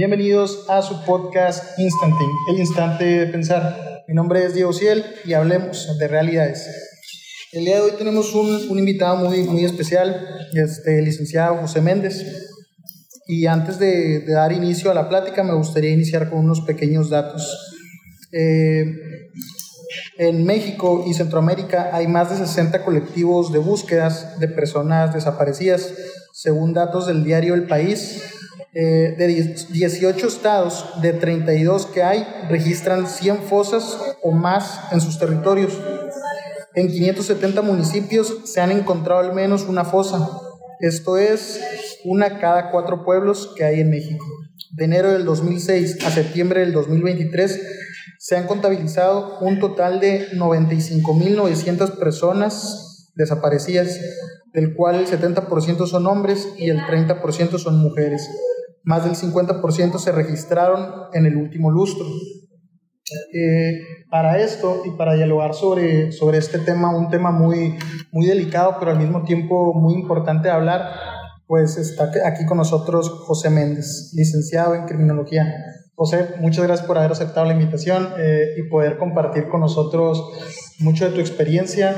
Bienvenidos a su podcast Instanting, el instante de pensar. Mi nombre es Diego Ciel y hablemos de realidades. El día de hoy tenemos un, invitado muy, muy especial, este, el licenciado José Méndez. Y antes de, dar inicio a la plática, me gustaría iniciar con unos pequeños datos. Eh, en México y Centroamérica hay más de 60 colectivos de búsquedas de personas desaparecidas, según datos del diario El País. Eh, de 18 estados, de 32 que hay, registran 100 fosas o más en sus territorios. En 570 municipios se han encontrado al menos una fosa. Esto es una cada cuatro pueblos que hay en México. De enero del 2006 a septiembre del 2023 se han contabilizado un total de 95.900 personas desaparecidas, del cual el 70% son hombres y el 30% son mujeres. Más del 50% se registraron en el último lustro. Eh, para esto y para dialogar sobre, sobre este tema, un tema muy, muy delicado, pero al mismo tiempo muy importante de hablar, pues está aquí con nosotros José Méndez, licenciado en Criminología. José, muchas gracias por haber aceptado la invitación eh, y poder compartir con nosotros mucho de tu experiencia,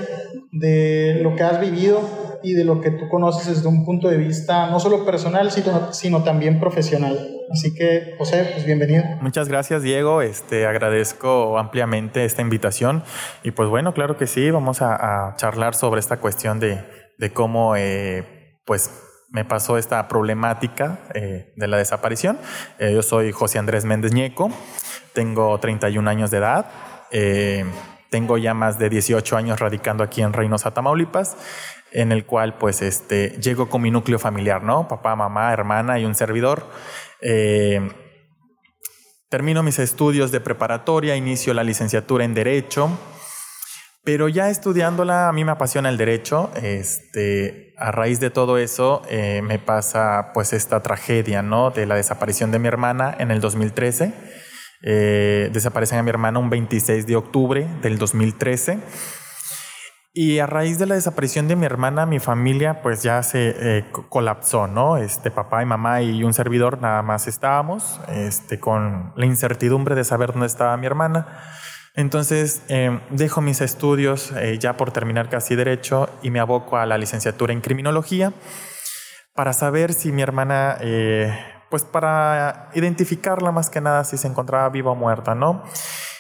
de lo que has vivido y de lo que tú conoces desde un punto de vista no solo personal, sino, sino también profesional. Así que, José, pues bienvenido. Muchas gracias, Diego. Este, agradezco ampliamente esta invitación. Y pues bueno, claro que sí, vamos a, charlar sobre esta cuestión de, de cómo, eh, pues, me pasó esta problemática eh, de la desaparición. Eh, yo soy José Andrés Méndez Ñeco, tengo 31 años de edad, eh, tengo ya más de 18 años radicando aquí en Reynosa, Tamaulipas, en el cual pues este, llego con mi núcleo familiar, ¿no? Papá, mamá, hermana y un servidor. termino mis estudios de preparatoria, inicio la licenciatura en Derecho, pero ya estudiándola, a mí me apasiona el derecho. Este, a raíz de todo eso, eh, me pasa pues esta tragedia, ¿no? De la desaparición de mi hermana en el 2013. Eh, desaparecen a mi hermana un 26 de octubre del 2013. Y a raíz de la desaparición de mi hermana, mi familia pues ya se eh, colapsó, ¿no? Este papá y mamá y un servidor nada más estábamos, este, con la incertidumbre de saber dónde estaba mi hermana. Entonces em, dejo mis estudios eh, ya por terminar casi derecho y me aboco a la licenciatura en criminología para saber si mi hermana, eh, pues para identificarla más que nada si se encontraba viva o muerta, ¿no?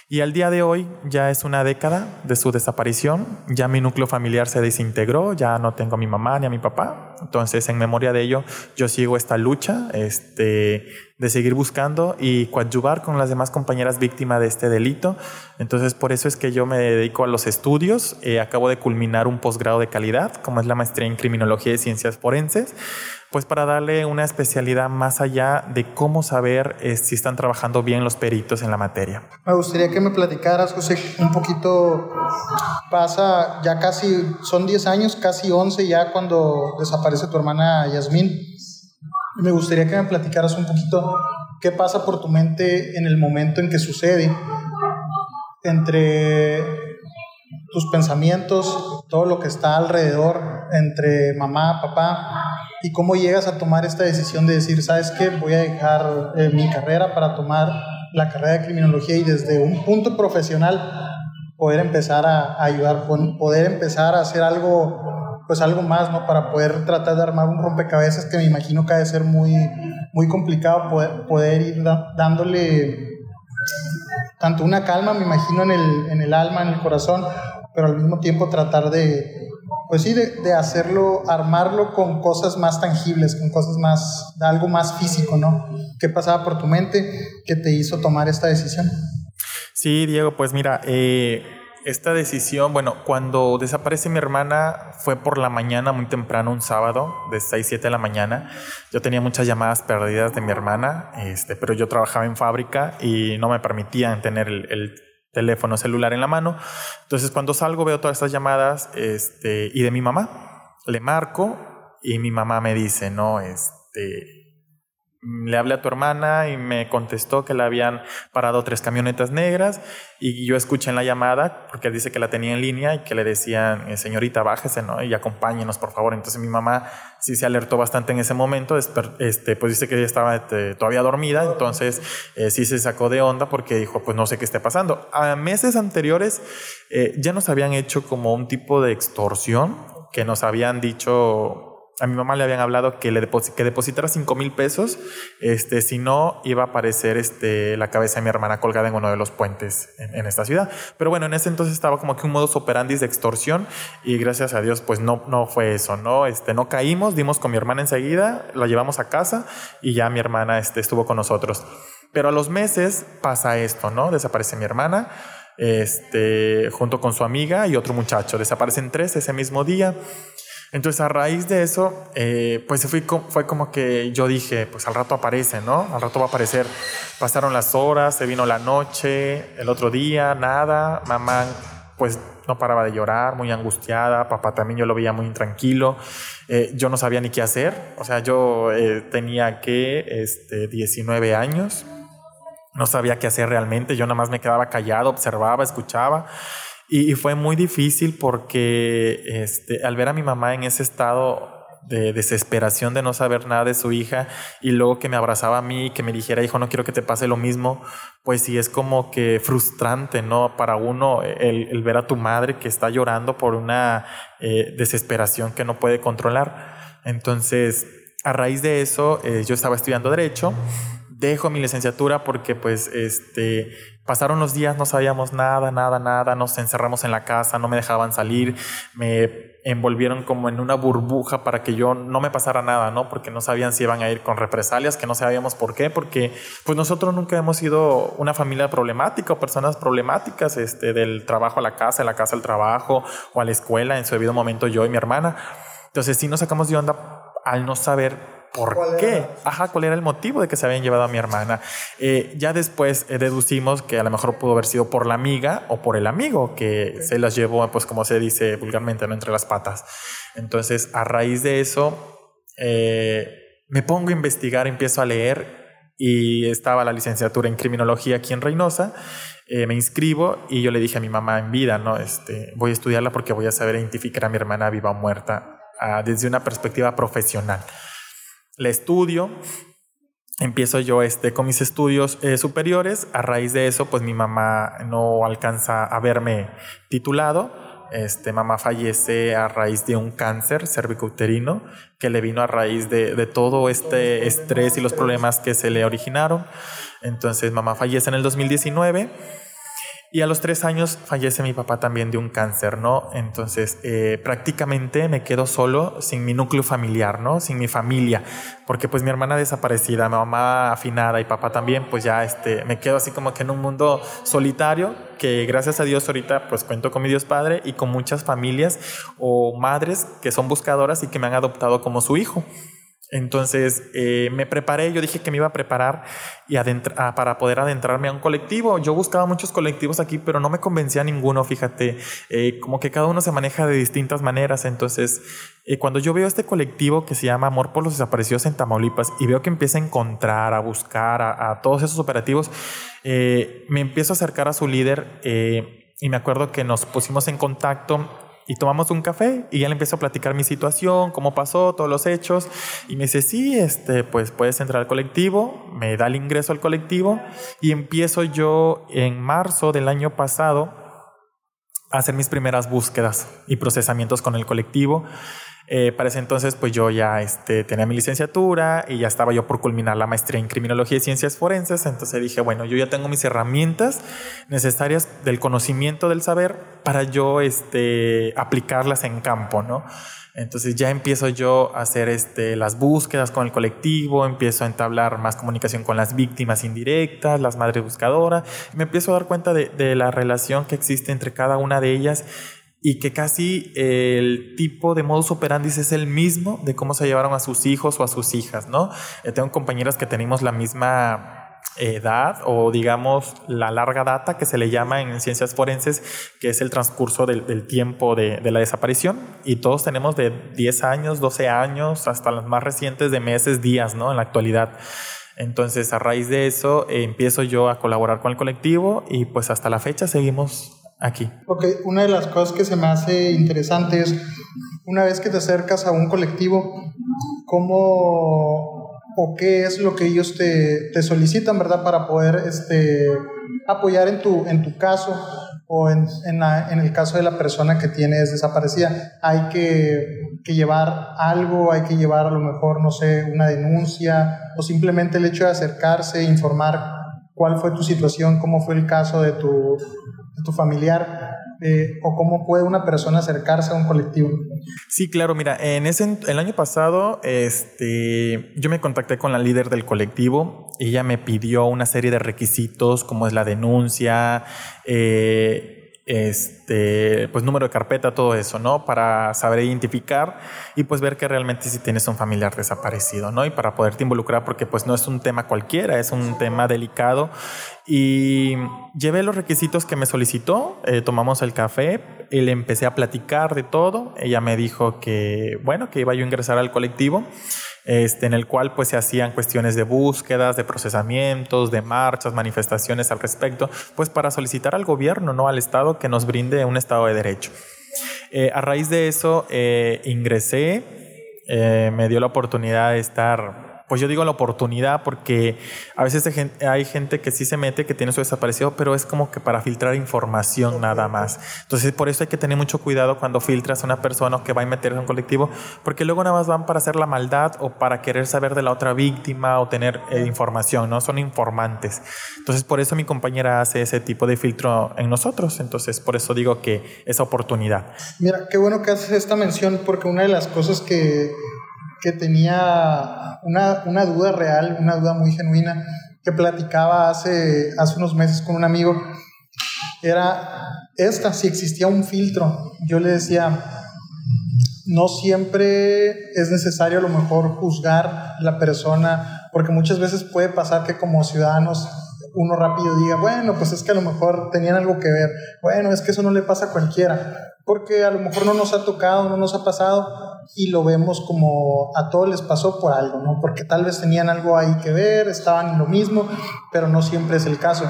Y al día de hoy ya es una década de su desaparición, ya mi núcleo familiar se desintegró, ya no tengo a mi mamá ni a mi papá. Entonces, en memoria de ello, yo sigo esta lucha este, de seguir buscando y coadyuvar con las demás compañeras víctimas de este delito. Entonces, por eso es que yo me dedico a los estudios. Eh, acabo de culminar un posgrado de calidad, como es la maestría en criminología y ciencias forenses pues para darle una especialidad más allá de cómo saber eh, si están trabajando bien los peritos en la materia. Me gustaría que me platicaras, José, un poquito, pasa ya casi, son 10 años, casi 11 ya cuando desaparece tu hermana Yasmín. Me gustaría que me platicaras un poquito qué pasa por tu mente en el momento en que sucede entre tus pensamientos, todo lo que está alrededor, entre mamá, papá, y cómo llegas a tomar esta decisión de decir, ¿sabes qué? Voy a dejar eh, mi carrera para tomar la carrera de criminología y desde un punto profesional poder empezar a, ayudar, poder empezar a hacer algo, pues algo más, ¿no? Para poder tratar de armar un rompecabezas que me imagino que ha de ser muy, muy complicado poder, poder ir dándole tanto una calma, me imagino, en el, en el alma, en el corazón, pero al mismo tiempo tratar de, pues sí, de, hacerlo, armarlo con cosas más tangibles, con cosas más, de algo más físico, ¿no? ¿Qué pasaba por tu mente que te hizo tomar esta decisión? Sí, Diego, pues mira, eh, esta decisión, bueno, cuando desaparece mi hermana fue por la mañana, muy temprano, un sábado, de 6, 7 de la mañana. Yo tenía muchas llamadas perdidas de mi hermana, este, pero yo trabajaba en fábrica y no me permitían tener el teléfono celular en la mano. Entonces cuando salgo veo todas estas llamadas este, y de mi mamá. Le marco y mi mamá me dice, no, este, le hablé a tu hermana y me contestó que le habían parado tres camionetas negras y yo escuché en la llamada, porque dice que la tenía en línea y que le decían, eh, señorita, bájese, ¿no? Y acompáñenos, por favor. Entonces mi mamá sí se alertó bastante en ese momento, este, pues dice que ella estaba este, todavía dormida, entonces eh, sí se sacó de onda porque dijo, pues no sé qué esté pasando. A meses anteriores eh, ya nos habían hecho como un tipo de extorsión que nos habían dicho a mi mamá le habían hablado que le que depositara 5 mil pesos, este, si no iba a aparecer este, la cabeza de mi hermana colgada en uno de los puentes en, esta ciudad. Pero bueno, en ese entonces estaba como que un modus operandi de extorsión y gracias a Dios pues no, no fue eso, ¿no? Este, no caímos, dimos con mi hermana enseguida, la llevamos a casa y ya mi hermana este, estuvo con nosotros. Pero a los meses pasa esto, ¿no? Desaparece mi hermana este, junto con su amiga y otro muchacho. Desaparecen tres ese mismo día. Entonces a raíz de eso, eh, pues fue, fue como que yo dije, pues al rato aparece, ¿no? Al rato va a aparecer. Pasaron las horas, se vino la noche, el otro día, nada. Mamá pues no paraba de llorar, muy angustiada. Papá también yo lo veía muy intranquilo. Eh, yo no sabía ni qué hacer. O sea, yo eh, tenía que este, 19 años. No sabía qué hacer realmente. Yo nada más me quedaba callado, observaba, escuchaba. Y, fue muy difícil porque este, al ver a mi mamá en ese estado de desesperación de no saber nada de su hija y luego que me abrazaba a mí y que me dijera, hijo, no quiero que te pase lo mismo, pues sí es como que frustrante, ¿no? Para uno el, ver a tu madre que está llorando por una eh, desesperación que no puede controlar. Entonces, a raíz de eso, eh, yo estaba estudiando derecho dejo mi licenciatura porque pues este pasaron los días, no sabíamos nada, nada, nada, nos encerramos en la casa, no me dejaban salir, me envolvieron como en una burbuja para que yo no me pasara nada, ¿no? Porque no sabían si iban a ir con represalias, que no sabíamos por qué, porque pues nosotros nunca hemos sido una familia problemática o personas problemáticas, este, del trabajo a la casa, de la casa al trabajo o a la escuela, en su debido momento yo y mi hermana. Entonces sí nos sacamos de onda al no saber ¿Por qué? Ajá, ¿cuál era el motivo de que se habían llevado a mi hermana? Eh, ya después eh, deducimos que a lo mejor pudo haber sido por la amiga o por el amigo que se las llevó, pues como se dice vulgarmente, ¿no? entre las patas. Entonces, a raíz de eso, eh, me pongo a investigar, empiezo a leer y estaba la licenciatura en criminología aquí en Reynosa. me inscribo y yo le dije a mi mamá en vida, ¿no? Este, voy a estudiarla porque voy a saber identificar a mi hermana viva o muerta ah, desde una perspectiva profesional le estudio, empiezo yo este, con mis estudios eh, superiores. A raíz de eso, pues mi mamá no alcanza a verme titulado. Este, mamá fallece a raíz de un cáncer cervicouterino que le vino a raíz de, de, todo este estrés y los problemas que se le originaron. Entonces, mamá fallece en el 2019 y a los tres años fallece mi papá también de un cáncer, ¿no? Entonces eh, prácticamente me quedo solo, sin mi núcleo familiar, ¿no? Sin mi familia, porque pues mi hermana desaparecida, mi mamá afinada y papá también, pues ya este, me quedo así como que en un mundo solitario, que gracias a Dios ahorita pues cuento con mi Dios Padre y con muchas familias o madres que son buscadoras y que me han adoptado como su hijo. Entonces eh, me preparé, yo dije que me iba a preparar y para poder adentrarme a un colectivo. Yo buscaba muchos colectivos aquí, pero no me convencía ninguno, fíjate, eh, como que cada uno se maneja de distintas maneras. Entonces, eh, cuando yo veo este colectivo que se llama Amor por los Desaparecidos en Tamaulipas y veo que empieza a encontrar, a buscar a, todos esos operativos, me empiezo a acercar a su líder y me acuerdo que nos pusimos en contacto y tomamos un café y ya le empiezo a platicar mi situación, cómo pasó, todos los hechos. Y me dice, sí, este, pues puedes entrar al colectivo, me da el ingreso al colectivo y empiezo yo en marzo del año pasado a hacer mis primeras búsquedas y procesamientos con el colectivo. Eh, para ese entonces, pues yo ya este, tenía mi licenciatura y ya estaba yo por culminar la maestría en criminología y ciencias forenses. Entonces dije, bueno, yo ya tengo mis herramientas necesarias del conocimiento del saber para yo este, aplicarlas en campo, ¿no? Entonces ya empiezo yo a hacer este, las búsquedas con el colectivo, empiezo a entablar más comunicación con las víctimas indirectas, las madres buscadoras, me empiezo a dar cuenta de la relación que existe entre cada una de ellas y que casi el tipo de modus operandi es el mismo de cómo se llevaron a sus hijos o a sus hijas, ¿no? Eh, tengo compañeras que tenemos la misma edad o digamos la larga data que se le llama en ciencias forenses, que es el transcurso del, tiempo de, la desaparición. Y todos tenemos de 10 años, 12 años, hasta las más recientes de meses, días, ¿no? En la actualidad. Entonces, a raíz de eso, eh, empiezo yo a colaborar con el colectivo y pues hasta la fecha seguimos aquí. Ok, una de las cosas que se me hace interesante es, una vez que te acercas a un colectivo, ¿cómo o qué es lo que ellos te, te, solicitan, ¿verdad? Para poder este, apoyar en tu, en tu caso o en, en, el caso de la persona que tienes desaparecida. Hay que, que, llevar algo, hay que llevar a lo mejor, no sé, una denuncia o simplemente el hecho de acercarse, informar cuál fue tu situación, cómo fue el caso de tu, de tu familiar. Eh, o cómo puede una persona acercarse a un colectivo. Sí, claro, mira, en ese el año pasado este yo me contacté con la líder del colectivo, ella me pidió una serie de requisitos como es la denuncia, eh, este, pues número de carpeta, todo eso, ¿no? Para saber identificar y pues ver que realmente si tienes un familiar desaparecido, ¿no? Y para poderte involucrar porque pues no es un tema cualquiera, es un tema delicado. Y llevé los requisitos que me solicitó, eh, tomamos el café y le empecé a platicar de todo. Ella me dijo que, bueno, que iba yo a ingresar al colectivo este, en el cual pues se hacían cuestiones de búsquedas, de procesamientos, de marchas, manifestaciones al respecto, pues para solicitar al gobierno, no al Estado, que nos brinde un Estado de Derecho. Eh, a raíz de eso eh, ingresé, eh, me dio la oportunidad de estar pues yo digo la oportunidad porque a veces hay gente que sí se mete, que tiene su desaparecido, pero es como que para filtrar información nada más. Entonces por eso hay que tener mucho cuidado cuando filtras a una persona que va a meterse en un colectivo, porque luego nada más van para hacer la maldad o para querer saber de la otra víctima o tener eh, información, ¿no? Son informantes. Entonces por eso mi compañera hace ese tipo de filtro en nosotros. Entonces por eso digo que esa oportunidad. Mira, qué bueno que haces esta mención porque una de las cosas que que tenía una, una, duda real, una duda muy genuina, que platicaba hace, hace unos meses con un amigo, era esta, si existía un filtro. Yo le decía, no siempre es necesario a lo mejor juzgar la persona, porque muchas veces puede pasar que como ciudadanos uno rápido diga, bueno, pues es que a lo mejor tenían algo que ver, bueno, es que eso no le pasa a cualquiera, porque a lo mejor no nos ha tocado, no nos ha pasado, y lo vemos como a todos les pasó por algo, ¿no? Porque tal vez tenían algo ahí que ver, estaban en lo mismo, pero no siempre es el caso.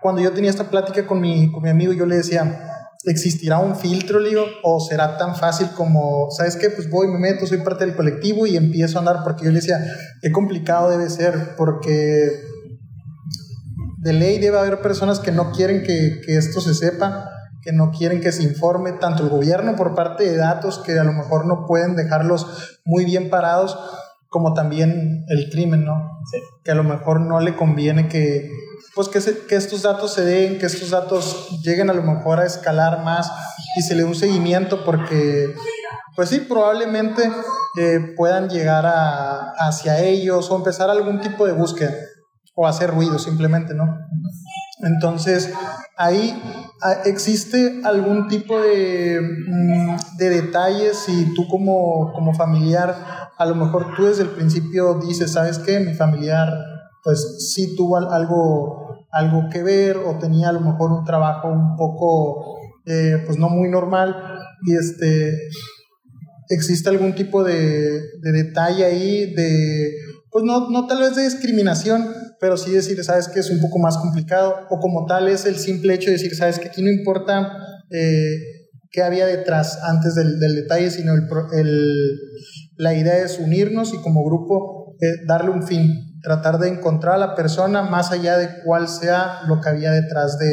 Cuando yo tenía esta plática con mi, con mi amigo, yo le decía, ¿existirá un filtro, digo? ¿O será tan fácil como, ¿sabes qué? Pues voy, me meto, soy parte del colectivo y empiezo a andar, porque yo le decía, qué complicado debe ser, porque de ley debe haber personas que no quieren que, que esto se sepa que no quieren que se informe tanto el gobierno por parte de datos que a lo mejor no pueden dejarlos muy bien parados, como también el crimen, ¿no? Que a lo mejor no le conviene que, pues que, que estos datos se den, que estos datos lleguen a lo mejor a escalar más y se le dé un seguimiento porque, pues sí, probablemente eh, puedan llegar a, hacia ellos o empezar algún tipo de búsqueda o hacer ruido simplemente, ¿no? Entonces, ahí ah, existe algún tipo de, mm, de detalles y tú como, como familiar, a lo mejor tú desde el principio dices, ¿sabes qué? Mi familiar, pues sí tuvo algo, algo que ver o tenía a lo mejor un trabajo un poco, eh, pues no muy normal y este, existe algún tipo de, de detalle ahí de, pues no, no tal vez de discriminación, pero sí decir, sabes que es un poco más complicado, o como tal es el simple hecho de decir, sabes que aquí no importa eh, qué había detrás antes del, del detalle, sino el, el, la idea es unirnos y como grupo eh, darle un fin, tratar de encontrar a la persona más allá de cuál sea lo que había detrás de,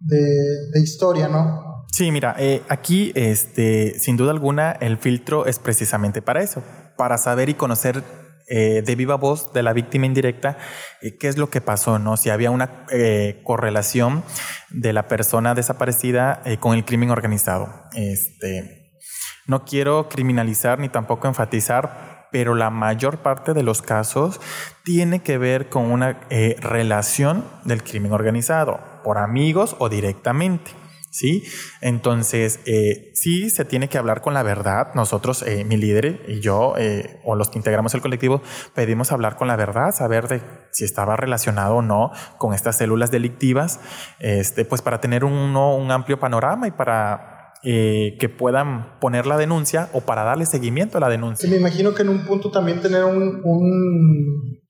de, historia, ¿no? Sí, mira, eh, aquí, este, sin duda alguna, el filtro es precisamente para eso, para saber y conocer eh, de viva voz de la víctima indirecta eh, qué es lo que pasó, ¿no? Si había una eh, correlación de la persona desaparecida con el crimen organizado. Este, no quiero criminalizar ni tampoco enfatizar, pero la mayor parte de los casos tiene que ver con una relación del crimen organizado, por amigos o directamente. ¿Sí? Entonces, eh, sí se tiene que hablar con la verdad. Nosotros, eh, mi líder y yo, eh, o los que integramos el colectivo, pedimos hablar con la verdad, saber de si estaba relacionado o no con estas células delictivas, este, pues para tener un, amplio panorama y para que puedan poner la denuncia o para darle seguimiento a la denuncia. Me imagino que en un punto también tener un,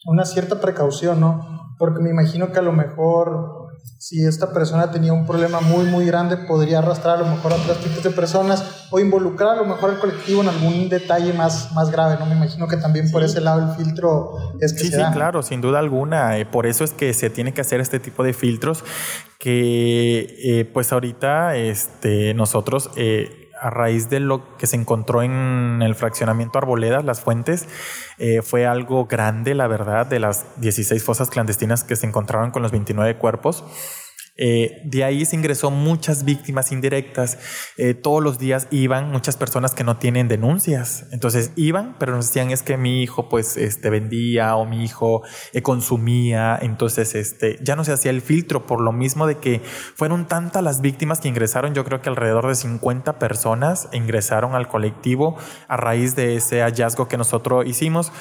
una cierta precaución, ¿no? Porque me imagino que a lo mejor si esta persona tenía un problema muy, muy grande, podría arrastrar a lo mejor a otras tipos de personas o involucrar a lo mejor al colectivo en algún detalle más, más grave, ¿no? Me imagino que también por ese lado el filtro es que Sí, sí, claro, sin duda alguna. Eh, por eso es que se tiene que hacer este tipo de filtros que, eh, pues ahorita, este, nosotros... Eh, a raíz de lo que se encontró en el fraccionamiento Arboledas, las fuentes, eh, fue algo grande, la verdad, de las 16 fosas clandestinas que se encontraron con los 29 cuerpos. Eh, de ahí se ingresó muchas víctimas indirectas. Eh, todos los días iban muchas personas que no tienen denuncias. Entonces iban, pero nos decían es que mi hijo pues este, vendía o mi hijo eh, consumía. Entonces este, ya no se hacía el filtro por lo mismo de que fueron tantas las víctimas que ingresaron. Yo creo que alrededor de 50 personas ingresaron al colectivo a raíz de ese hallazgo que nosotros hicimos.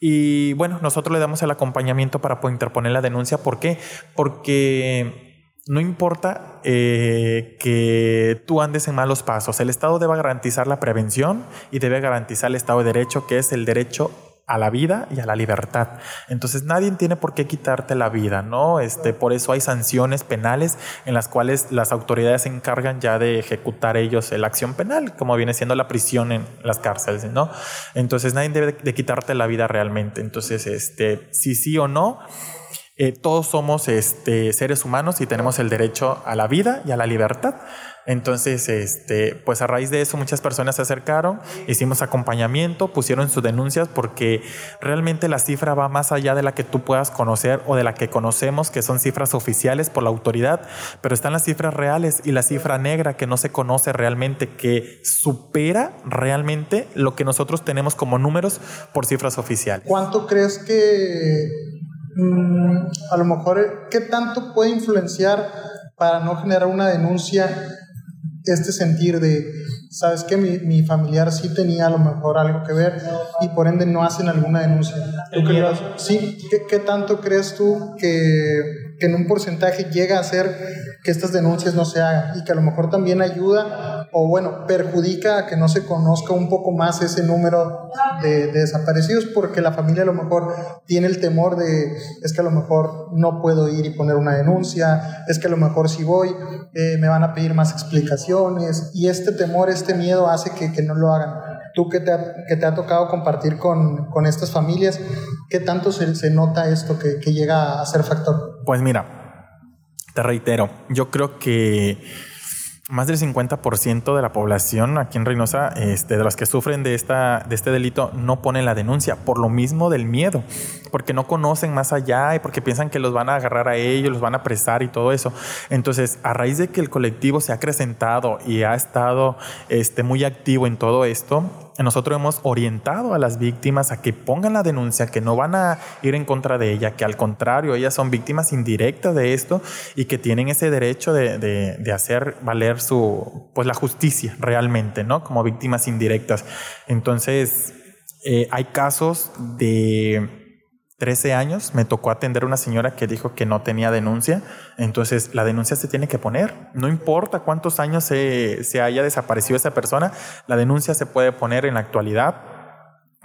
Y bueno, nosotros le damos el acompañamiento para interponer la denuncia. ¿Por qué? Porque no importa eh, que tú andes en malos pasos, el Estado debe garantizar la prevención y debe garantizar el Estado de Derecho, que es el derecho a la vida y a la libertad. Entonces nadie tiene por qué quitarte la vida, ¿no? Este, por eso hay sanciones penales en las cuales las autoridades se encargan ya de ejecutar ellos la acción penal, como viene siendo la prisión en las cárceles, ¿no? Entonces nadie debe de quitarte la vida realmente. Entonces, este, si sí o no, eh, todos somos este, seres humanos y tenemos el derecho a la vida y a la libertad. Entonces, este, pues a raíz de eso muchas personas se acercaron, hicimos acompañamiento, pusieron sus denuncias porque realmente la cifra va más allá de la que tú puedas conocer o de la que conocemos, que son cifras oficiales por la autoridad, pero están las cifras reales y la cifra negra que no se conoce realmente, que supera realmente lo que nosotros tenemos como números por cifras oficiales. ¿Cuánto crees que Mm, a lo mejor, ¿qué tanto puede influenciar para no generar una denuncia este sentir de, sabes que mi, mi, familiar sí tenía a lo mejor algo que ver y por ende no hacen alguna denuncia? sí, ¿qué, ¿qué, tanto crees tú que, que en un porcentaje llega a ser que estas denuncias no se hagan y que a lo mejor también ayuda o bueno, perjudica a que no se conozca un poco más ese número de, desaparecidos porque la familia a lo mejor tiene el temor de es que a lo mejor no puedo ir y poner una denuncia, es que a lo mejor si voy eh, me van a pedir más explicaciones y este temor, este miedo hace que, que no lo hagan. Tú que te ha, te ha tocado compartir con, con estas familias, ¿qué tanto se, se nota esto que, que llega a ser factor? Pues mira, te reitero, yo creo que más del 50% de la población aquí en Reynosa, este, de los que sufren de, esta, de este delito, no ponen la denuncia por lo mismo del miedo, porque no conocen más allá y porque piensan que los van a agarrar a ellos, los van a apresar y todo eso. Entonces, a raíz de que el colectivo se ha acrecentado y ha estado este, muy activo en todo esto, nosotros hemos orientado a las víctimas a que pongan la denuncia, que no van a ir en contra de ella, que al contrario, ellas son víctimas indirectas de esto y que tienen ese derecho de, de, hacer valer su, pues la justicia realmente, ¿no? Como víctimas indirectas. Entonces, eh, hay casos de 13 años me tocó atender a una señora que dijo que no tenía denuncia. Entonces, la denuncia se tiene que poner. No importa cuántos años se, se haya desaparecido esa persona, la denuncia se puede poner en la actualidad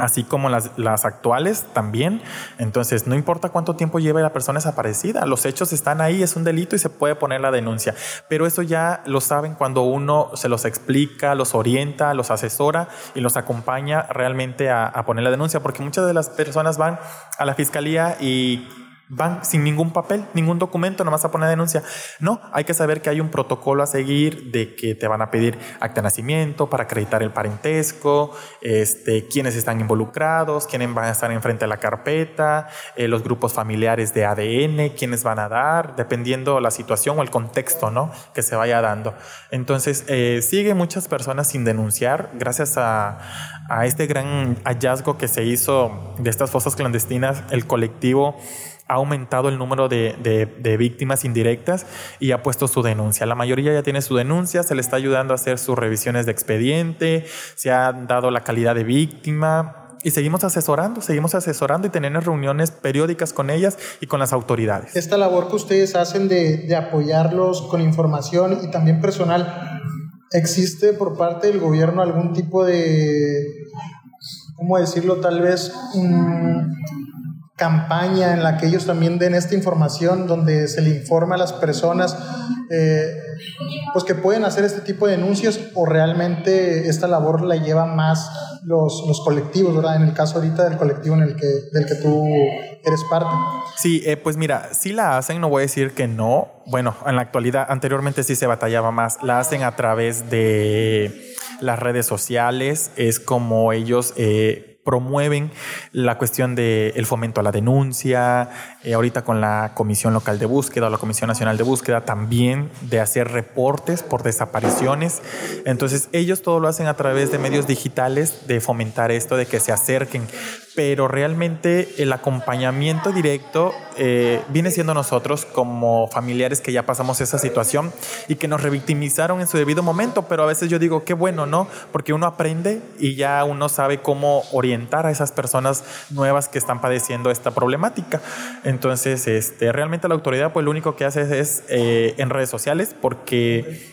así como las, actuales también. Entonces, no importa cuánto tiempo lleve la persona desaparecida, los hechos están ahí, es un delito y se puede poner la denuncia. Pero eso ya lo saben cuando uno se los explica, los orienta, los asesora y los acompaña realmente a poner la denuncia, porque muchas de las personas van a la fiscalía y van sin ningún papel, ningún documento, nomás a poner denuncia. No, hay que saber que hay un protocolo a seguir de que te van a pedir acta de nacimiento para acreditar el parentesco, este, quiénes están involucrados, quiénes van a estar enfrente de la carpeta, eh, los grupos familiares de ADN, quiénes van a dar, dependiendo la situación o el contexto ¿no? que se vaya dando. Entonces, eh, sigue muchas personas sin denunciar gracias a, a este gran hallazgo que se hizo de estas fosas clandestinas, el colectivo ha aumentado el número de, de, víctimas indirectas y ha puesto su denuncia. La mayoría ya tiene su denuncia, se le está ayudando a hacer sus revisiones de expediente, se ha dado la calidad de víctima, y seguimos asesorando, seguimos asesorando y teniendo reuniones periódicas con ellas y con las autoridades. Esta labor que ustedes hacen de, de apoyarlos con información y también personal, ¿existe por parte del gobierno algún tipo de, ¿cómo decirlo? Tal vez campaña en la que ellos también den esta información, donde se le informa a las personas eh, pues que pueden hacer este tipo de denuncias o realmente esta labor la llevan más los, los colectivos, ¿verdad? En el caso ahorita del colectivo en el que, del que tú eres parte. Sí, eh, pues mira, sí la hacen, no voy a decir que no. Bueno, en la actualidad, anteriormente sí se batallaba más. La hacen a través de las redes sociales, es como ellos... Eh, promueven la cuestión del el fomento a la denuncia, eh, ahorita con la Comisión Local de Búsqueda o la Comisión Nacional de Búsqueda también de hacer reportes por desapariciones. Entonces ellos todo lo hacen a través de medios digitales, de fomentar esto, de que se acerquen pero realmente el acompañamiento directo eh, viene siendo nosotros como familiares que ya pasamos esa situación y que nos revictimizaron en su debido momento, pero a veces yo digo, qué bueno, ¿no? Porque uno aprende y ya uno sabe cómo orientar a esas personas nuevas que están padeciendo esta problemática. Entonces, este, realmente la autoridad, pues lo único que hace es eh, en redes sociales, porque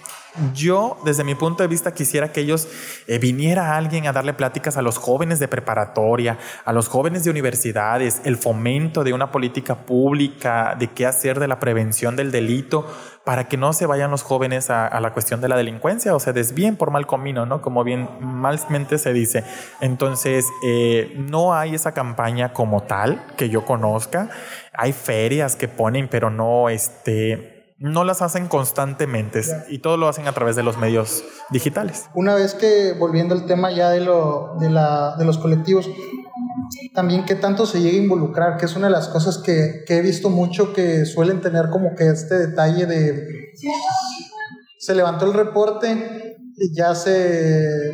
yo, desde mi punto de vista, quisiera que ellos eh, viniera alguien a darle pláticas a los jóvenes de preparatoria, a los jóvenes de universidades, el fomento de una política pública, de qué hacer de la prevención del delito, para que no se vayan los jóvenes a, la cuestión de la delincuencia o se desvíen por mal camino, ¿no? Como bien malmente se dice. Entonces, eh, no hay esa campaña como tal que yo conozca. Hay ferias que ponen, pero no, este no las hacen constantemente y todo lo hacen a través de los medios digitales. Una vez que, volviendo al tema ya de, lo, de, la, de los colectivos, también qué tanto se llega a involucrar, que es una de las cosas que, que he visto mucho que suelen tener como que este detalle de... Se levantó el reporte y ya se,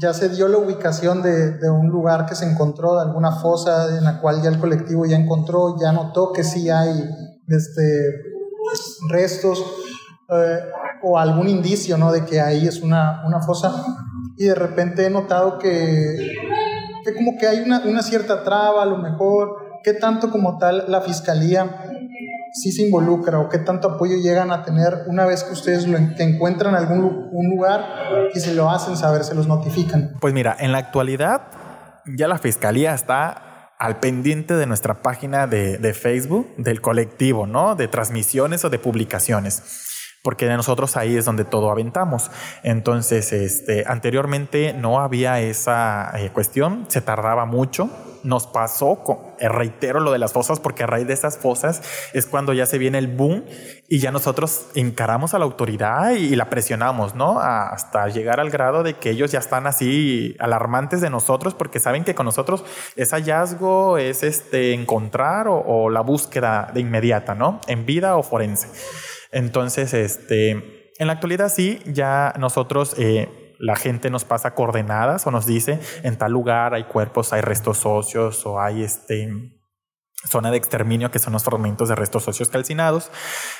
ya se dio la ubicación de, de, un lugar que se encontró, de alguna fosa en la cual ya el colectivo ya encontró, ya notó que sí hay este, restos eh, o algún indicio ¿no? de que ahí es una, una, fosa y de repente he notado que, que como que hay una, una, cierta traba a lo mejor, qué tanto como tal la fiscalía sí se involucra o qué tanto apoyo llegan a tener una vez que ustedes lo encuentran en algún un lugar y se lo hacen saber, se los notifican. Pues mira, en la actualidad ya la fiscalía está al pendiente de nuestra página de, Facebook del colectivo, ¿no? De transmisiones o de publicaciones porque de nosotros ahí es donde todo aventamos. Entonces, este, anteriormente no había esa eh, cuestión, se tardaba mucho. Nos pasó, con, eh, reitero lo de las fosas, porque a raíz de esas fosas es cuando ya se viene el boom y ya nosotros encaramos a la autoridad y, la presionamos, ¿no? hasta llegar al grado de que ellos ya están así alarmantes de nosotros porque saben que con nosotros es hallazgo, es este, encontrar o, la búsqueda de inmediata, ¿no? En vida o forense. Entonces, este, en la actualidad sí, ya nosotros, eh, la gente nos pasa coordenadas o nos dice, en tal lugar hay cuerpos, hay restos óseos o hay este, zona de exterminio, que son los fragmentos de restos óseos calcinados.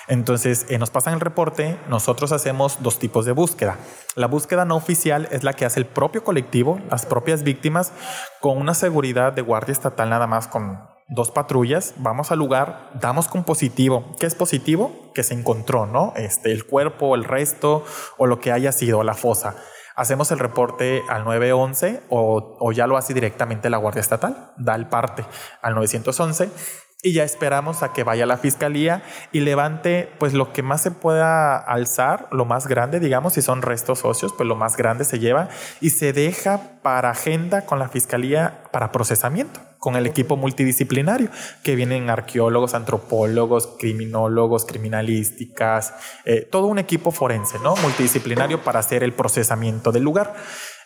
Entonces, eh, nos pasan el reporte, nosotros hacemos dos tipos de búsqueda. La búsqueda no oficial es la que hace el propio colectivo, las propias víctimas, con una seguridad de guardia estatal nada más con dos patrullas, vamos al lugar, damos con positivo. ¿Qué es positivo? Que se encontró, ¿no? Este, el cuerpo, el resto o lo que haya sido, la fosa. Hacemos el reporte al 911 o, o ya lo hace directamente la Guardia Estatal, da el parte al 911 y ya esperamos a que vaya la fiscalía y levante pues lo que más se pueda alzar, lo más grande, digamos, si son restos óseos, pues lo más grande se lleva y se deja para agenda con la fiscalía para procesamiento, con el equipo multidisciplinario, que vienen arqueólogos, antropólogos, criminólogos, criminalísticas, eh, todo un equipo forense, ¿no? Multidisciplinario para hacer el procesamiento del lugar.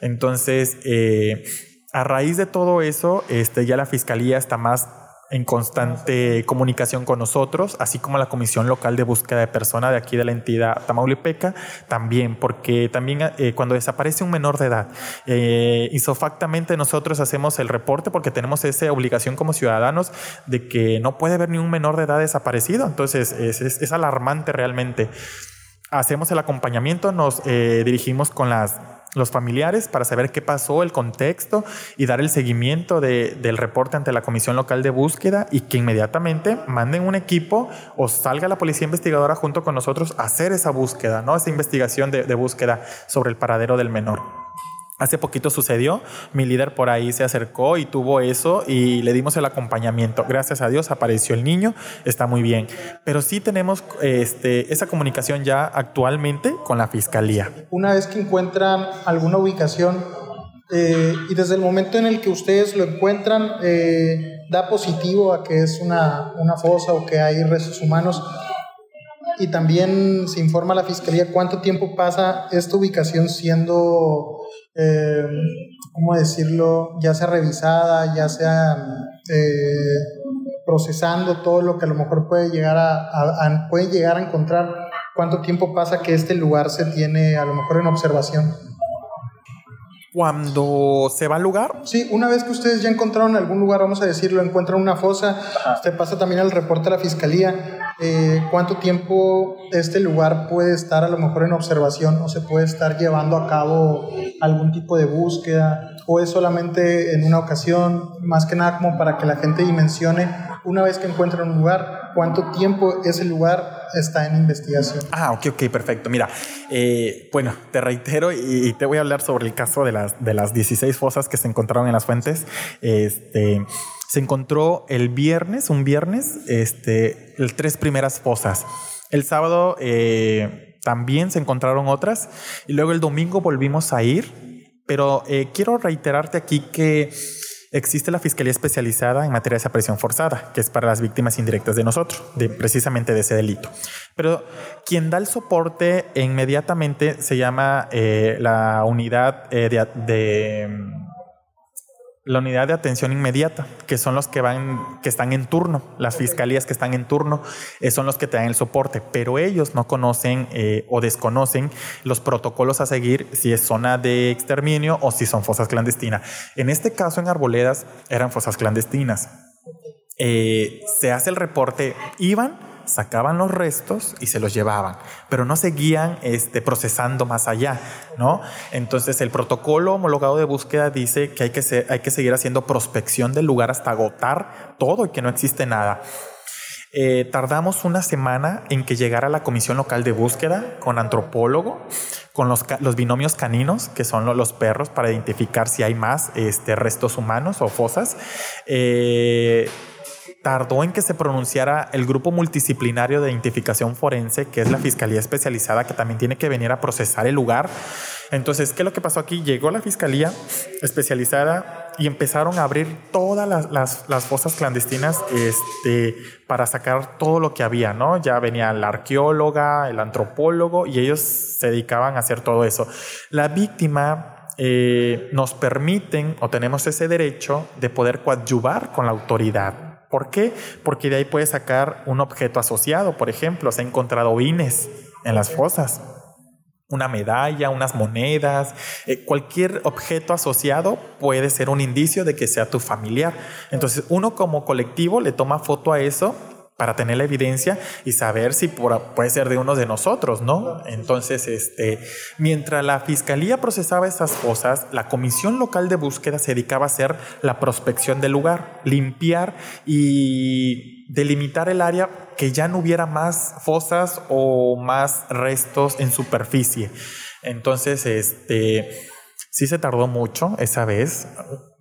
Entonces, eh, a raíz de todo eso, este, ya la fiscalía está más en constante comunicación con nosotros, así como la Comisión Local de Búsqueda de Persona de aquí de la entidad Tamaulipeca, también, porque también eh, cuando desaparece un menor de edad, eh, isofactamente nosotros hacemos el reporte porque tenemos esa obligación como ciudadanos de que no puede haber ni un menor de edad desaparecido, entonces es, alarmante realmente. Hacemos el acompañamiento, nos eh, dirigimos con las los familiares para saber qué pasó, el contexto y dar el seguimiento del reporte ante la Comisión Local de Búsqueda y que inmediatamente manden un equipo o salga la policía investigadora junto con nosotros a hacer esa búsqueda, ¿no? esa investigación de búsqueda sobre el paradero del menor. Hace poquito sucedió, mi líder por ahí se acercó y tuvo eso y le dimos el acompañamiento. Gracias a Dios apareció el niño, está muy bien. Pero sí tenemos este, esa comunicación ya actualmente con la fiscalía. Una vez que encuentran alguna ubicación eh, y desde el momento en el que ustedes lo encuentran, eh, da positivo a que es una, una fosa o que hay restos humanos y también se informa a la fiscalía cuánto tiempo pasa esta ubicación siendo eh, ¿cómo decirlo? Ya sea revisada, ya sea eh, procesando todo lo que a lo mejor puede llegar a, puede llegar a encontrar, cuánto tiempo pasa que este lugar se tiene a lo mejor en observación. Cuando se va al lugar. Sí, una vez que ustedes ya encontraron algún lugar, vamos a decirlo, encuentran una fosa, usted pasa también al reporte a la fiscalía. Eh, ¿Cuánto tiempo este lugar puede estar a lo mejor en observación o se puede estar llevando a cabo algún tipo de búsqueda? ¿O es solamente en una ocasión, más que nada como para que la gente dimensione una vez que encuentran un lugar, cuánto tiempo ese lugar está en investigación. Ah, ok, ok, perfecto. Mira, eh, bueno, te reitero y, te voy a hablar sobre el caso de las, de las 16 fosas que se encontraron en las fuentes. Este, se encontró el viernes, un viernes, este, el tres primeras fosas. El sábado eh, también se encontraron otras y luego el domingo volvimos a ir, pero eh, quiero reiterarte aquí que Existe la Fiscalía Especializada en materia de desaparición forzada, que es para las víctimas indirectas de nosotros, de, precisamente de ese delito. Pero quien da el soporte inmediatamente se llama eh, la unidad eh, de la unidad de atención inmediata, que son los que van, que están en turno, las fiscalías que están en turno, eh, son los que te dan el soporte, pero ellos no conocen eh, o desconocen los protocolos a seguir si es zona de exterminio o si son fosas clandestinas. En este caso, en Arboledas, eran fosas clandestinas. Eh, se hace el reporte, iban, sacaban los restos y se los llevaban, pero no seguían este, procesando más allá, ¿no? Entonces el protocolo homologado de búsqueda dice que hay que, seguir haciendo prospección del lugar hasta agotar todo y que no existe nada. Eh, tardamos una semana en que llegara la comisión local de búsqueda con antropólogo, con los, los binomios caninos, que son los, perros, para identificar si hay más este, restos humanos o fosas. Eh, tardó en que se pronunciara el grupo multidisciplinario de identificación forense, que es la Fiscalía Especializada, que también tiene que venir a procesar el lugar. Entonces, ¿qué es lo que pasó aquí? Llegó la Fiscalía Especializada y empezaron a abrir todas las, las, fosas clandestinas este, para sacar todo lo que había, ¿no? Ya venía la arqueóloga, el antropólogo, y ellos se dedicaban a hacer todo eso. La víctima eh, nos permiten o tenemos ese derecho de poder coadyuvar con la autoridad. ¿Por qué? Porque de ahí puede sacar un objeto asociado. Por ejemplo, se ha encontrado vines en las fosas, una medalla, unas monedas, eh, cualquier objeto asociado puede ser un indicio de que sea tu familiar. Entonces, uno como colectivo le toma foto a eso para tener la evidencia y saber si puede ser de uno de nosotros, ¿no? Entonces, este, mientras la fiscalía procesaba esas cosas, la comisión local de búsqueda se dedicaba a hacer la prospección del lugar, limpiar y delimitar el área que ya no hubiera más fosas o más restos en superficie. Entonces, este, sí se tardó mucho esa vez,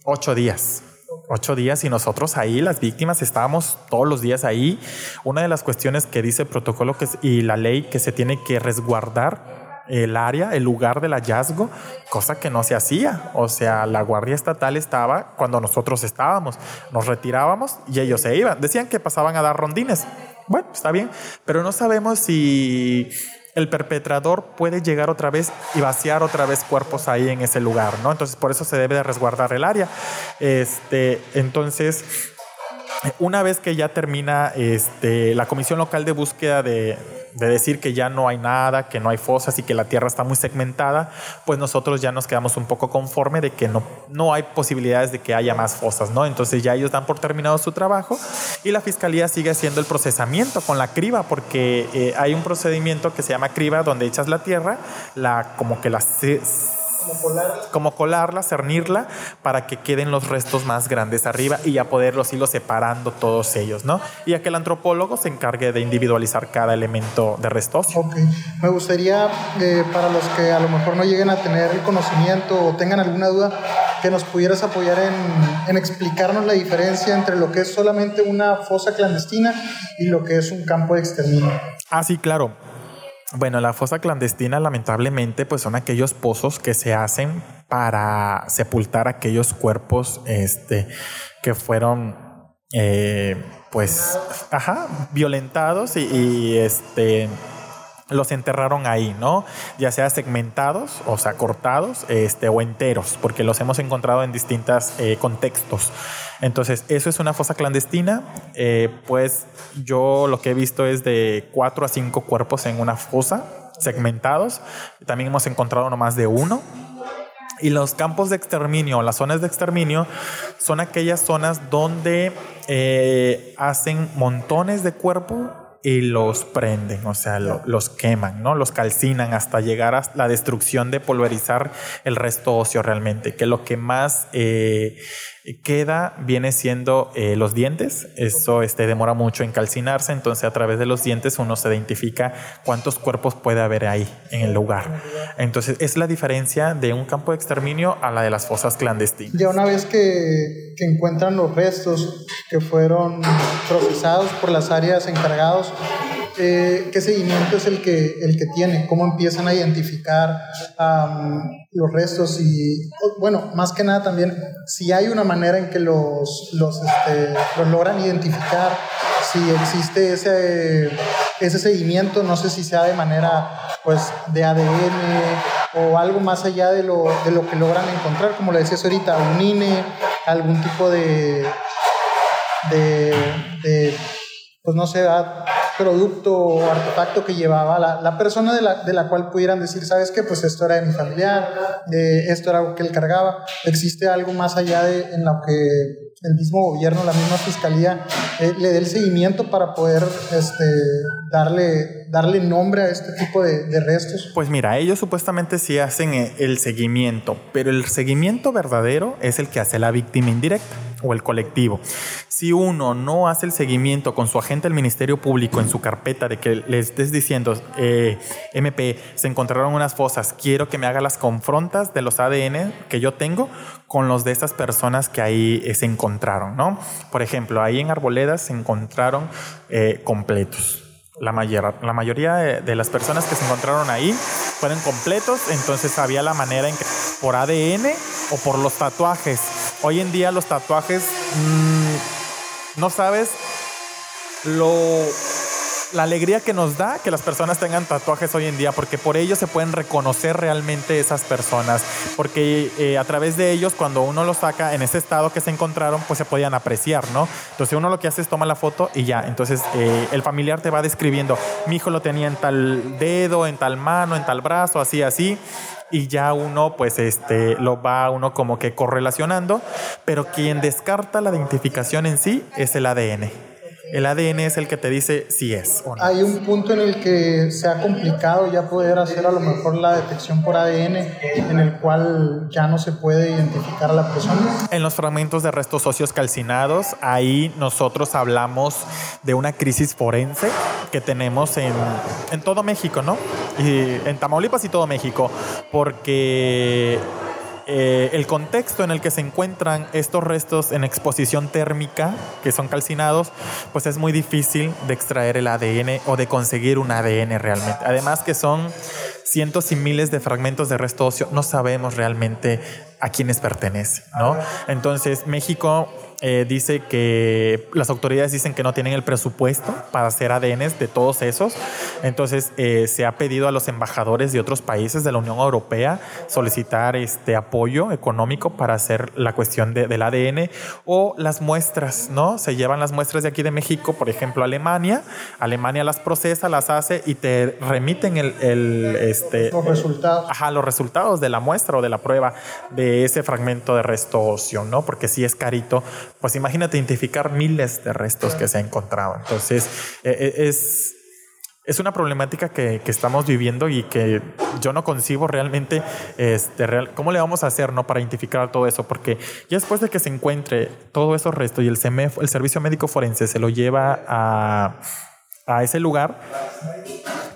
ocho días ocho días y nosotros ahí, las víctimas, estábamos todos los días ahí. Una de las cuestiones que dice el protocolo y la ley que se tiene que resguardar el área, el lugar del hallazgo, cosa que no se hacía. O sea, la Guardia Estatal estaba cuando nosotros estábamos, nos retirábamos y ellos se iban. Decían que pasaban a dar rondines. Bueno, está bien, pero no sabemos si el perpetrador puede llegar otra vez y vaciar otra vez cuerpos ahí en ese lugar, ¿no? Entonces por eso se debe de resguardar el área. Este, entonces una vez que ya termina este, la Comisión Local de Búsqueda de, de decir que ya no hay nada, que no hay fosas y que la tierra está muy segmentada, pues nosotros ya nos quedamos un poco conforme de que no, no hay posibilidades de que haya más fosas, ¿no? Entonces ya ellos dan por terminado su trabajo y la fiscalía sigue haciendo el procesamiento con la criba, porque eh, hay un procedimiento que se llama criba donde echas la tierra, la, como que la como colarla. como colarla, cernirla, para que queden los restos más grandes arriba y ya poderlos irlos separando todos ellos, ¿no? Y a que el antropólogo se encargue de individualizar cada elemento de restos. Ok, me gustaría, eh, para los que a lo mejor no lleguen a tener el conocimiento o tengan alguna duda, que nos pudieras apoyar en, en explicarnos la diferencia entre lo que es solamente una fosa clandestina y lo que es un campo de exterminio. Ah, sí, claro. Bueno, la fosa clandestina lamentablemente pues son aquellos pozos que se hacen para sepultar aquellos cuerpos este, que fueron eh, pues ajá, violentados y, y, este los enterraron ahí, ¿no? Ya sea segmentados, o sea, cortados, este, o enteros, porque los hemos encontrado en distintos eh, contextos. Entonces, eso es una fosa clandestina. Eh, pues yo lo que he visto es de cuatro a cinco cuerpos en una fosa, segmentados. También hemos encontrado no más de uno. Y los campos de exterminio, las zonas de exterminio, son aquellas zonas donde eh, hacen montones de cuerpos y los prenden, o sea, lo, los queman, ¿no? Los calcinan hasta llegar a la destrucción de pulverizar el resto óseo realmente, que lo que más eh, queda viene siendo eh, los dientes. Eso este, demora mucho en calcinarse, entonces a través de los dientes uno se identifica cuántos cuerpos puede haber ahí en el lugar. Entonces es la diferencia de un campo de exterminio a la de las fosas clandestinas. Ya una vez que, que encuentran los restos que fueron procesados por las áreas encargados, eh, qué seguimiento es el que, el que tiene, cómo empiezan a identificar los restos y, bueno, más que nada también, si hay una manera en que los, los, este, los logran identificar, si existe ese, ese seguimiento, no sé si sea de manera pues de ADN o algo más allá de lo, de lo que logran encontrar, como le decías ahorita, un INE, algún tipo de, de, de pues no sé, producto o artefacto que llevaba la, la persona de la, de la, cual pudieran decir, ¿sabes qué? Pues esto era de mi familiar, eh, esto era algo que él cargaba. Existe algo más allá de en lo que el mismo gobierno, la misma fiscalía, eh, le dé el seguimiento para poder este, darle, darle nombre a este tipo de, de, restos? Pues mira, ellos supuestamente sí hacen eh, el seguimiento, pero el seguimiento verdadero es el que hace la víctima indirecta o el colectivo. Si uno no hace el seguimiento con su agente del Ministerio Público en su carpeta de que le estés diciendo, eh, MP, se encontraron unas fosas, quiero que me haga las confrontas de los ADN que yo tengo con los de esas personas que ahí eh, se encontraron, ¿no? Por ejemplo, ahí en Arboledas se encontraron eh, completos. La, mayor, la mayoría de, de, las personas que se encontraron ahí fueron completos, entonces había la manera en que por ADN o por los tatuajes. Hoy en día los tatuajes, mmm, no sabes lo la alegría que nos da que las personas tengan tatuajes hoy en día, porque por ellos se pueden reconocer realmente esas personas, porque eh, a través de ellos, cuando uno los saca en ese estado que se encontraron, pues se podían apreciar, ¿no? Entonces uno lo que hace es toma la foto y ya, entonces eh, el familiar te va describiendo, mi hijo lo tenía en tal dedo, en tal mano, en tal brazo, así, así, y ya uno pues este lo va uno como que correlacionando, pero quien descarta la identificación en sí es el ADN. El ADN es el que te dice si es o no. Hay un punto en el que se ha complicado ya poder hacer a lo mejor la detección por ADN, en el cual ya no se puede identificar a la persona. En los fragmentos de restos óseos calcinados, ahí nosotros hablamos de una crisis forense que tenemos en, en todo México, ¿no? Y en Tamaulipas y todo México, porque eh, el contexto en el que se encuentran estos restos en exposición térmica, que son calcinados, pues es muy difícil de extraer el ADN o de conseguir un ADN realmente. Además que son cientos y miles de fragmentos de resto óseo, no sabemos realmente a quiénes pertenece, ¿no? Entonces México eh, dice que las autoridades dicen que no tienen el presupuesto para hacer ADNs de todos esos. Entonces eh, se ha pedido a los embajadores de otros países de la Unión Europea solicitar este apoyo económico para hacer la cuestión del ADN o las muestras, ¿no? Se llevan las muestras de aquí de México, por ejemplo, a Alemania. Alemania las procesa, las hace y te remiten el, este, los resultados. Ajá, los resultados de la muestra o de la prueba de ese fragmento de resto óseo, ¿no? Porque si es carito, pues imagínate identificar miles de restos que se ha encontrado. Entonces, e, e, es, es una problemática que, que, estamos viviendo y que yo no concibo realmente este, real, cómo le vamos a hacer ¿no? para identificar todo eso, porque ya después de que se encuentre todo esos restos y el, CEMEF, el Servicio Médico Forense se lo lleva a, a ese lugar,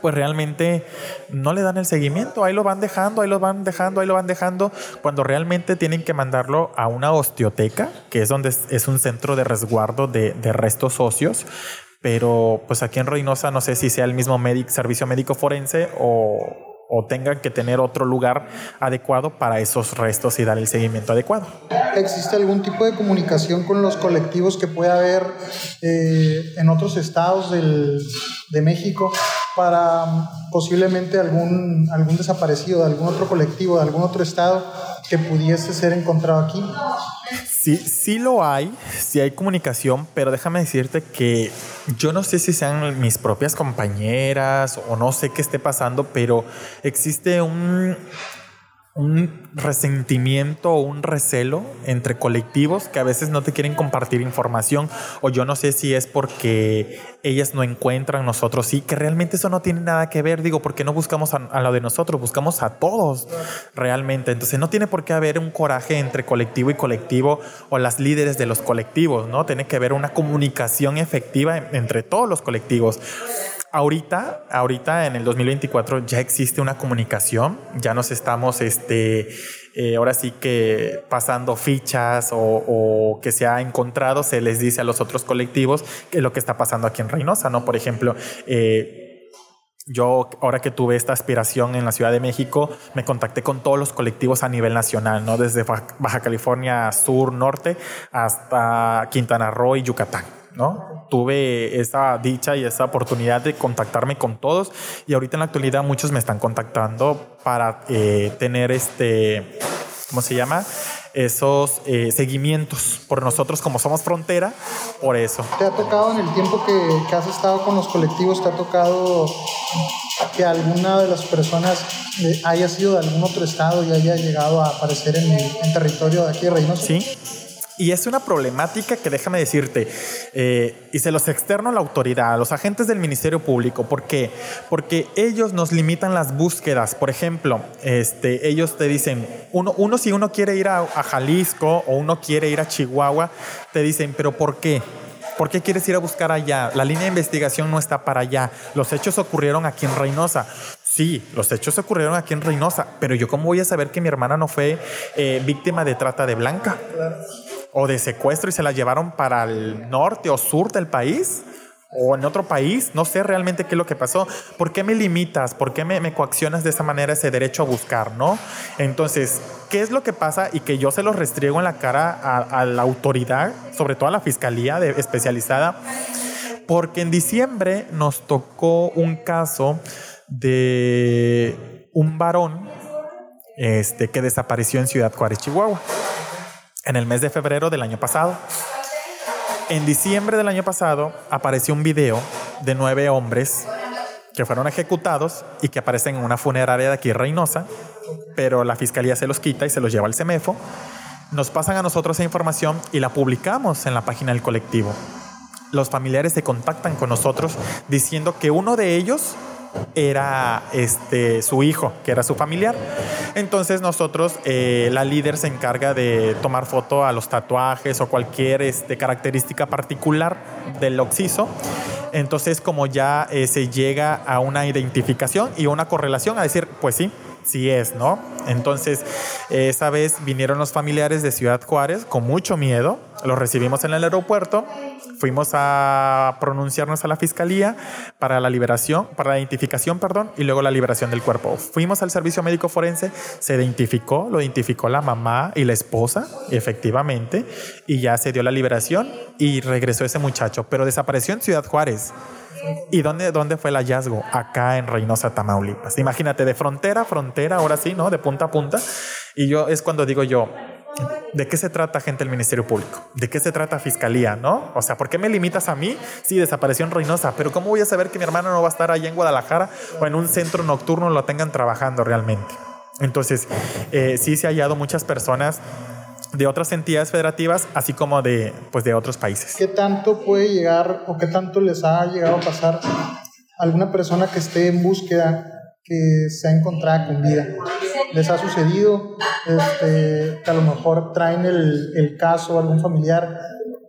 pues realmente no le dan el seguimiento, ahí lo van dejando, ahí lo van dejando, ahí lo van dejando, cuando realmente tienen que mandarlo a una osteoteca, que es donde es un centro de resguardo de, de restos óseos, pero pues aquí en Reynosa no sé si sea el mismo servicio médico forense o, o tengan que tener otro lugar adecuado para esos restos y dar el seguimiento adecuado. ¿Existe algún tipo de comunicación con los colectivos que pueda haber eh, en otros estados del, de México para posiblemente algún, algún desaparecido de algún otro colectivo, de algún otro estado que pudiese ser encontrado aquí? Sí, sí lo hay, sí hay comunicación, pero déjame decirte que yo no sé si sean mis propias compañeras o no sé qué esté pasando, pero existe un, un resentimiento o un recelo entre colectivos que a veces no te quieren compartir información o yo no sé si es porque ellas no encuentran, nosotros sí, que realmente eso no tiene nada que ver, digo, porque no buscamos a, lo de nosotros, buscamos a todos realmente, entonces no tiene por qué haber un coraje entre colectivo y colectivo o las líderes de los colectivos, ¿no? Tiene que haber una comunicación efectiva entre todos los colectivos. Ahorita, ahorita en el 2024 ya existe una comunicación, ya nos estamos, este, eh, ahora sí que pasando fichas o, que se ha encontrado, se les dice a los otros colectivos que es lo que está pasando aquí en Reynosa, ¿no? Por ejemplo, eh, yo, ahora que tuve esta aspiración en la Ciudad de México, me contacté con todos los colectivos a nivel nacional, ¿no? Desde Baja California Sur, Norte, hasta Quintana Roo y Yucatán. ¿No? Tuve esa dicha y esa oportunidad de contactarme con todos y ahorita en la actualidad muchos me están contactando para eh, tener este, ¿cómo se llama? Esos eh, seguimientos por nosotros como somos frontera, por eso. ¿Te ha tocado en el tiempo que, has estado con los colectivos, te ha tocado que alguna de las personas eh, haya sido de algún otro estado y haya llegado a aparecer en, el, territorio de aquí de Reynosa? Sí, y es una problemática que déjame decirte, eh, y se los externo a la autoridad, a los agentes del Ministerio Público. ¿Por qué? Porque ellos nos limitan las búsquedas. Por ejemplo, este, ellos te dicen, uno, uno si uno quiere ir a, Jalisco o uno quiere ir a Chihuahua, te dicen, pero ¿por qué? ¿Por qué quieres ir a buscar allá? La línea de investigación no está para allá. Los hechos ocurrieron aquí en Reynosa. Sí, los hechos ocurrieron aquí en Reynosa, pero yo cómo voy a saber que mi hermana no fue eh, víctima de trata de blanca o de secuestro y se la llevaron para el norte o sur del país o en otro país, no sé realmente qué es lo que pasó. ¿Por qué me limitas? ¿Por qué me, coaccionas de esa manera ese derecho a buscar? ¿no? Entonces, ¿qué es lo que pasa? Y que yo se lo restriego en la cara a, la autoridad, sobre todo a la fiscalía especializada, porque en diciembre nos tocó un caso de un varón este, que desapareció en Ciudad Juárez, Chihuahua, en el mes de febrero del año pasado. En diciembre del año pasado apareció un video de nueve hombres que fueron ejecutados y que aparecen en una funeraria de aquí Reynosa, pero la fiscalía se los quita y se los lleva al CEMEFO. Nos pasan a nosotros esa información y la publicamos en la página del colectivo. Los familiares se contactan con nosotros diciendo que uno de ellos era este, su hijo, que era su familiar. Entonces nosotros, eh, la líder se encarga de tomar foto a los tatuajes o cualquier este, característica particular del occiso. Entonces como ya eh, se llega a una identificación y una correlación a decir, pues sí, sí es, ¿no? Entonces, esa vez vinieron los familiares de Ciudad Juárez con mucho miedo, los recibimos en el aeropuerto, fuimos a pronunciarnos a la fiscalía para la liberación, para la identificación, perdón, y luego la liberación del cuerpo. Fuimos al servicio médico forense, se identificó, lo identificó la mamá y la esposa, efectivamente, y ya se dio la liberación y regresó ese muchacho, pero desapareció en Ciudad Juárez. ¿Y dónde, dónde fue el hallazgo? Acá en Reynosa, Tamaulipas. Imagínate, de frontera a frontera, ahora sí, ¿no? De punta a punta. Y yo es cuando digo yo, ¿De qué se trata gente del Ministerio Público? ¿De qué se trata Fiscalía? ¿No? O sea, ¿por qué me limitas a mí? Sí, desapareció en Reynosa, pero ¿cómo voy a saber que mi hermano no va a estar allá en Guadalajara o en un centro nocturno lo tengan trabajando realmente? Entonces, eh, sí se ha hallado muchas personas de otras entidades federativas, así como de, pues, de otros países. ¿Qué tanto puede llegar o qué tanto les ha llegado a pasar a alguna persona que esté en búsqueda que se ha encontrado con vida? ¿Les ha sucedido este, que a lo mejor traen el, el caso a algún familiar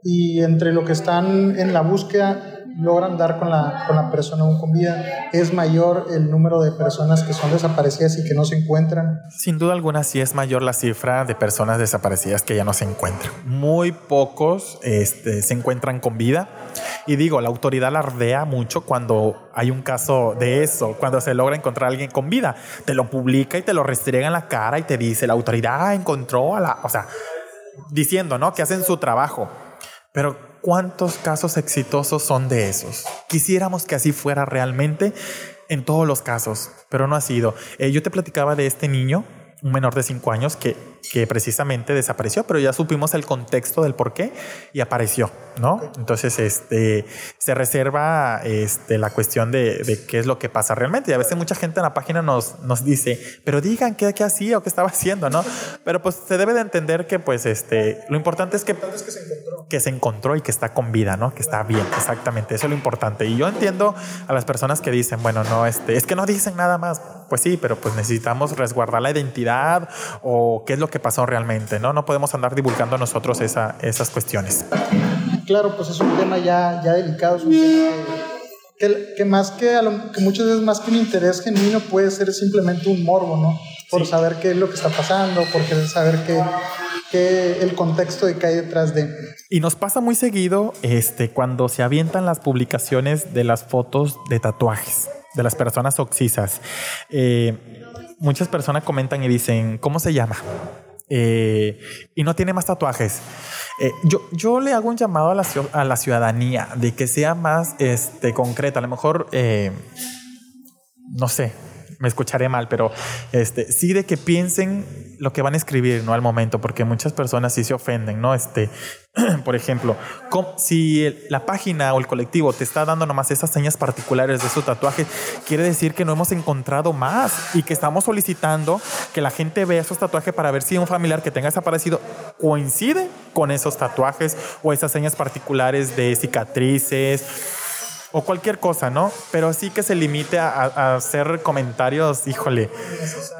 y entre lo que están en la búsqueda logran dar con la, con la persona aún con vida, es mayor el número de personas que son desaparecidas y que no se encuentran. Sin duda alguna sí es mayor la cifra de personas desaparecidas que ya no se encuentran. Muy pocos este, se encuentran con vida. Y digo, la autoridad alardea mucho cuando hay un caso de eso, cuando se logra encontrar a alguien con vida. Te lo publica y te lo restriega en la cara y te dice, la autoridad encontró a la... O sea, diciendo, ¿no? Que hacen su trabajo. Pero ¿cuántos casos exitosos son de esos? Quisiéramos que así fuera realmente en todos los casos, pero no ha sido. Eh, yo te platicaba de este niño, un menor de 5 años, que que precisamente desapareció, pero ya supimos el contexto del por qué y apareció, ¿no? Entonces, este, se reserva este, la cuestión de, de, qué es lo que pasa realmente. Y a veces mucha gente en la página nos, nos dice, pero digan qué, qué hacía o qué estaba haciendo, ¿no? Pero pues se debe de entender que, pues, este, lo importante es que, es que, se encontró. que se encontró y que está con vida, ¿no? Que está bien, exactamente. Eso es lo importante. Y yo entiendo a las personas que dicen, bueno, no, este, es que no dicen nada más. Pues sí, pero pues necesitamos resguardar la identidad o qué es lo que pasó realmente, ¿no? No podemos andar divulgando nosotros esa, esas cuestiones. Claro, pues es un tema ya, ya delicado, es un tema que, que, más que, a lo, que muchas veces más que un interés genuino puede ser simplemente un morbo, ¿no? Por sí. saber qué es lo que está pasando, por querer saber qué, el contexto de que hay detrás de. Y nos pasa muy seguido este, cuando se avientan las publicaciones de las fotos de tatuajes de las personas oxisas. Eh, muchas personas comentan y dicen, ¿cómo se llama? Eh, y no tiene más tatuajes. Eh, yo, yo le hago un llamado a la, a la, ciudadanía de que sea más este, concreta. A lo mejor, eh, no sé, me escucharé mal, pero este, sí de que piensen lo que van a escribir, ¿no? Al momento, porque muchas personas sí se ofenden, ¿no? Este, por ejemplo, si la página o el colectivo te está dando nomás esas señas particulares de su tatuaje, quiere decir que no hemos encontrado más y que estamos solicitando que la gente vea esos tatuajes para ver si un familiar que tenga desaparecido coincide con esos tatuajes o esas señas particulares de cicatrices o cualquier cosa, ¿no? Pero sí que se limite a, a hacer comentarios, híjole.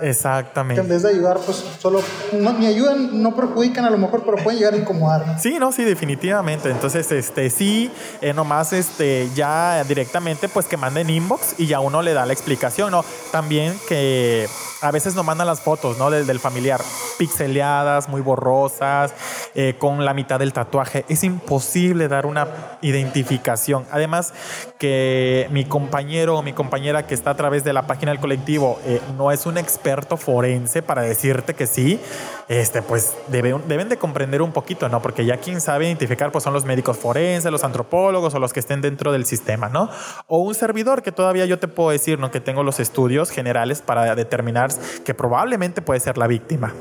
Exactamente. Que en vez de ayudar, pues solo no, ni ayudan, no perjudican a lo mejor, pero pueden llegar a incomodar. ¿no? Sí, no, sí, definitivamente. Entonces, este, sí, eh, nomás, este, ya directamente, pues que manden inbox y ya uno le da la explicación, ¿no? También que a veces nos mandan las fotos, ¿no? Del, del familiar, pixeleadas, muy borrosas, eh, con la mitad del tatuaje. Es imposible dar una identificación. Además, que mi compañero o mi compañera que está a través de la página del colectivo eh, no es un experto forense para decirte que sí, este, pues debe, deben de comprender un poquito, ¿no? Porque ya quien sabe identificar pues son los médicos forenses, los antropólogos o los que estén dentro del sistema, ¿no? O un servidor que todavía yo te puedo decir, ¿no? Que tengo los estudios generales para determinar que probablemente puede ser la víctima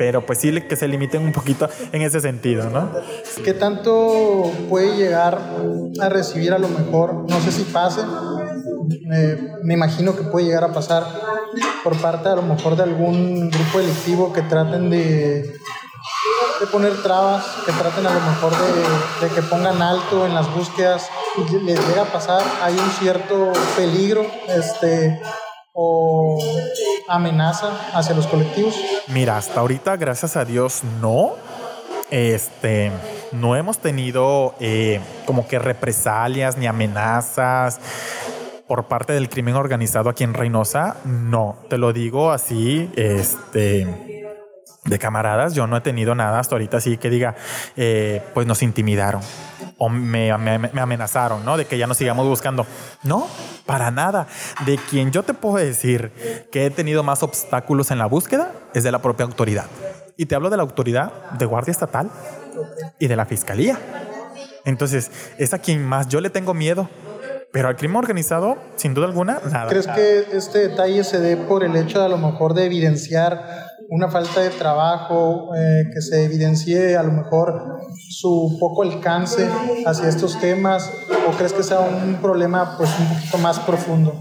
pero pues sí que se limiten un poquito en ese sentido, ¿no? ¿Qué tanto puede llegar a recibir a lo mejor, no sé si pase, eh, me imagino que puede llegar a pasar por parte a lo mejor de algún grupo delictivo que traten de, de poner trabas, que traten a lo mejor de, de que pongan alto en las búsquedas, les llega a pasar, hay un cierto peligro, este o amenaza hacia los colectivos? Mira, hasta ahorita, gracias a Dios, no. Este, no hemos tenido eh, como que represalias ni amenazas. por parte del crimen organizado aquí en Reynosa, no, te lo digo así, este, de camaradas, yo no he tenido nada hasta ahorita así que diga, eh, pues nos intimidaron o me, me, amenazaron, ¿no? De que ya no sigamos buscando. No, para nada. De quien yo te puedo decir que he tenido más obstáculos en la búsqueda es de la propia autoridad. Y te hablo de la autoridad de Guardia Estatal y de la Fiscalía. Entonces, es a quien más yo le tengo miedo. Pero al crimen organizado, sin duda alguna, nada. ¿Crees que este detalle se dé por el hecho de a lo mejor de evidenciar una falta de trabajo, eh, que se evidencie a lo mejor su poco alcance hacia estos temas, o crees que sea un problema pues un poquito más profundo?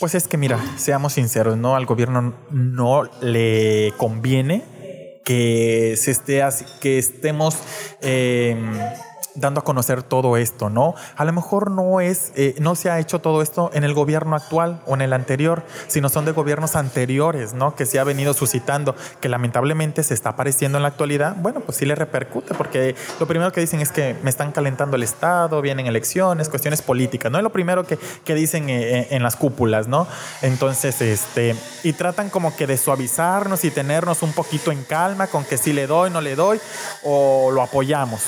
Pues es que mira, seamos sinceros, ¿no? Al gobierno no le conviene que se esté así, que estemos eh, dando a conocer todo esto, ¿no? A lo mejor no es, eh, no se ha hecho todo esto en el gobierno actual o en el anterior, sino son de gobiernos anteriores, ¿no? Que se ha venido suscitando, que lamentablemente se está apareciendo en la actualidad. Bueno, pues sí le repercute, porque lo primero que dicen es que me están calentando el Estado, vienen elecciones, cuestiones políticas, ¿no? Es lo primero que, que dicen eh, eh, en las cúpulas, ¿no? Entonces, este, y tratan como que de suavizarnos y tenernos un poquito en calma con que si le doy, no le doy, o lo apoyamos.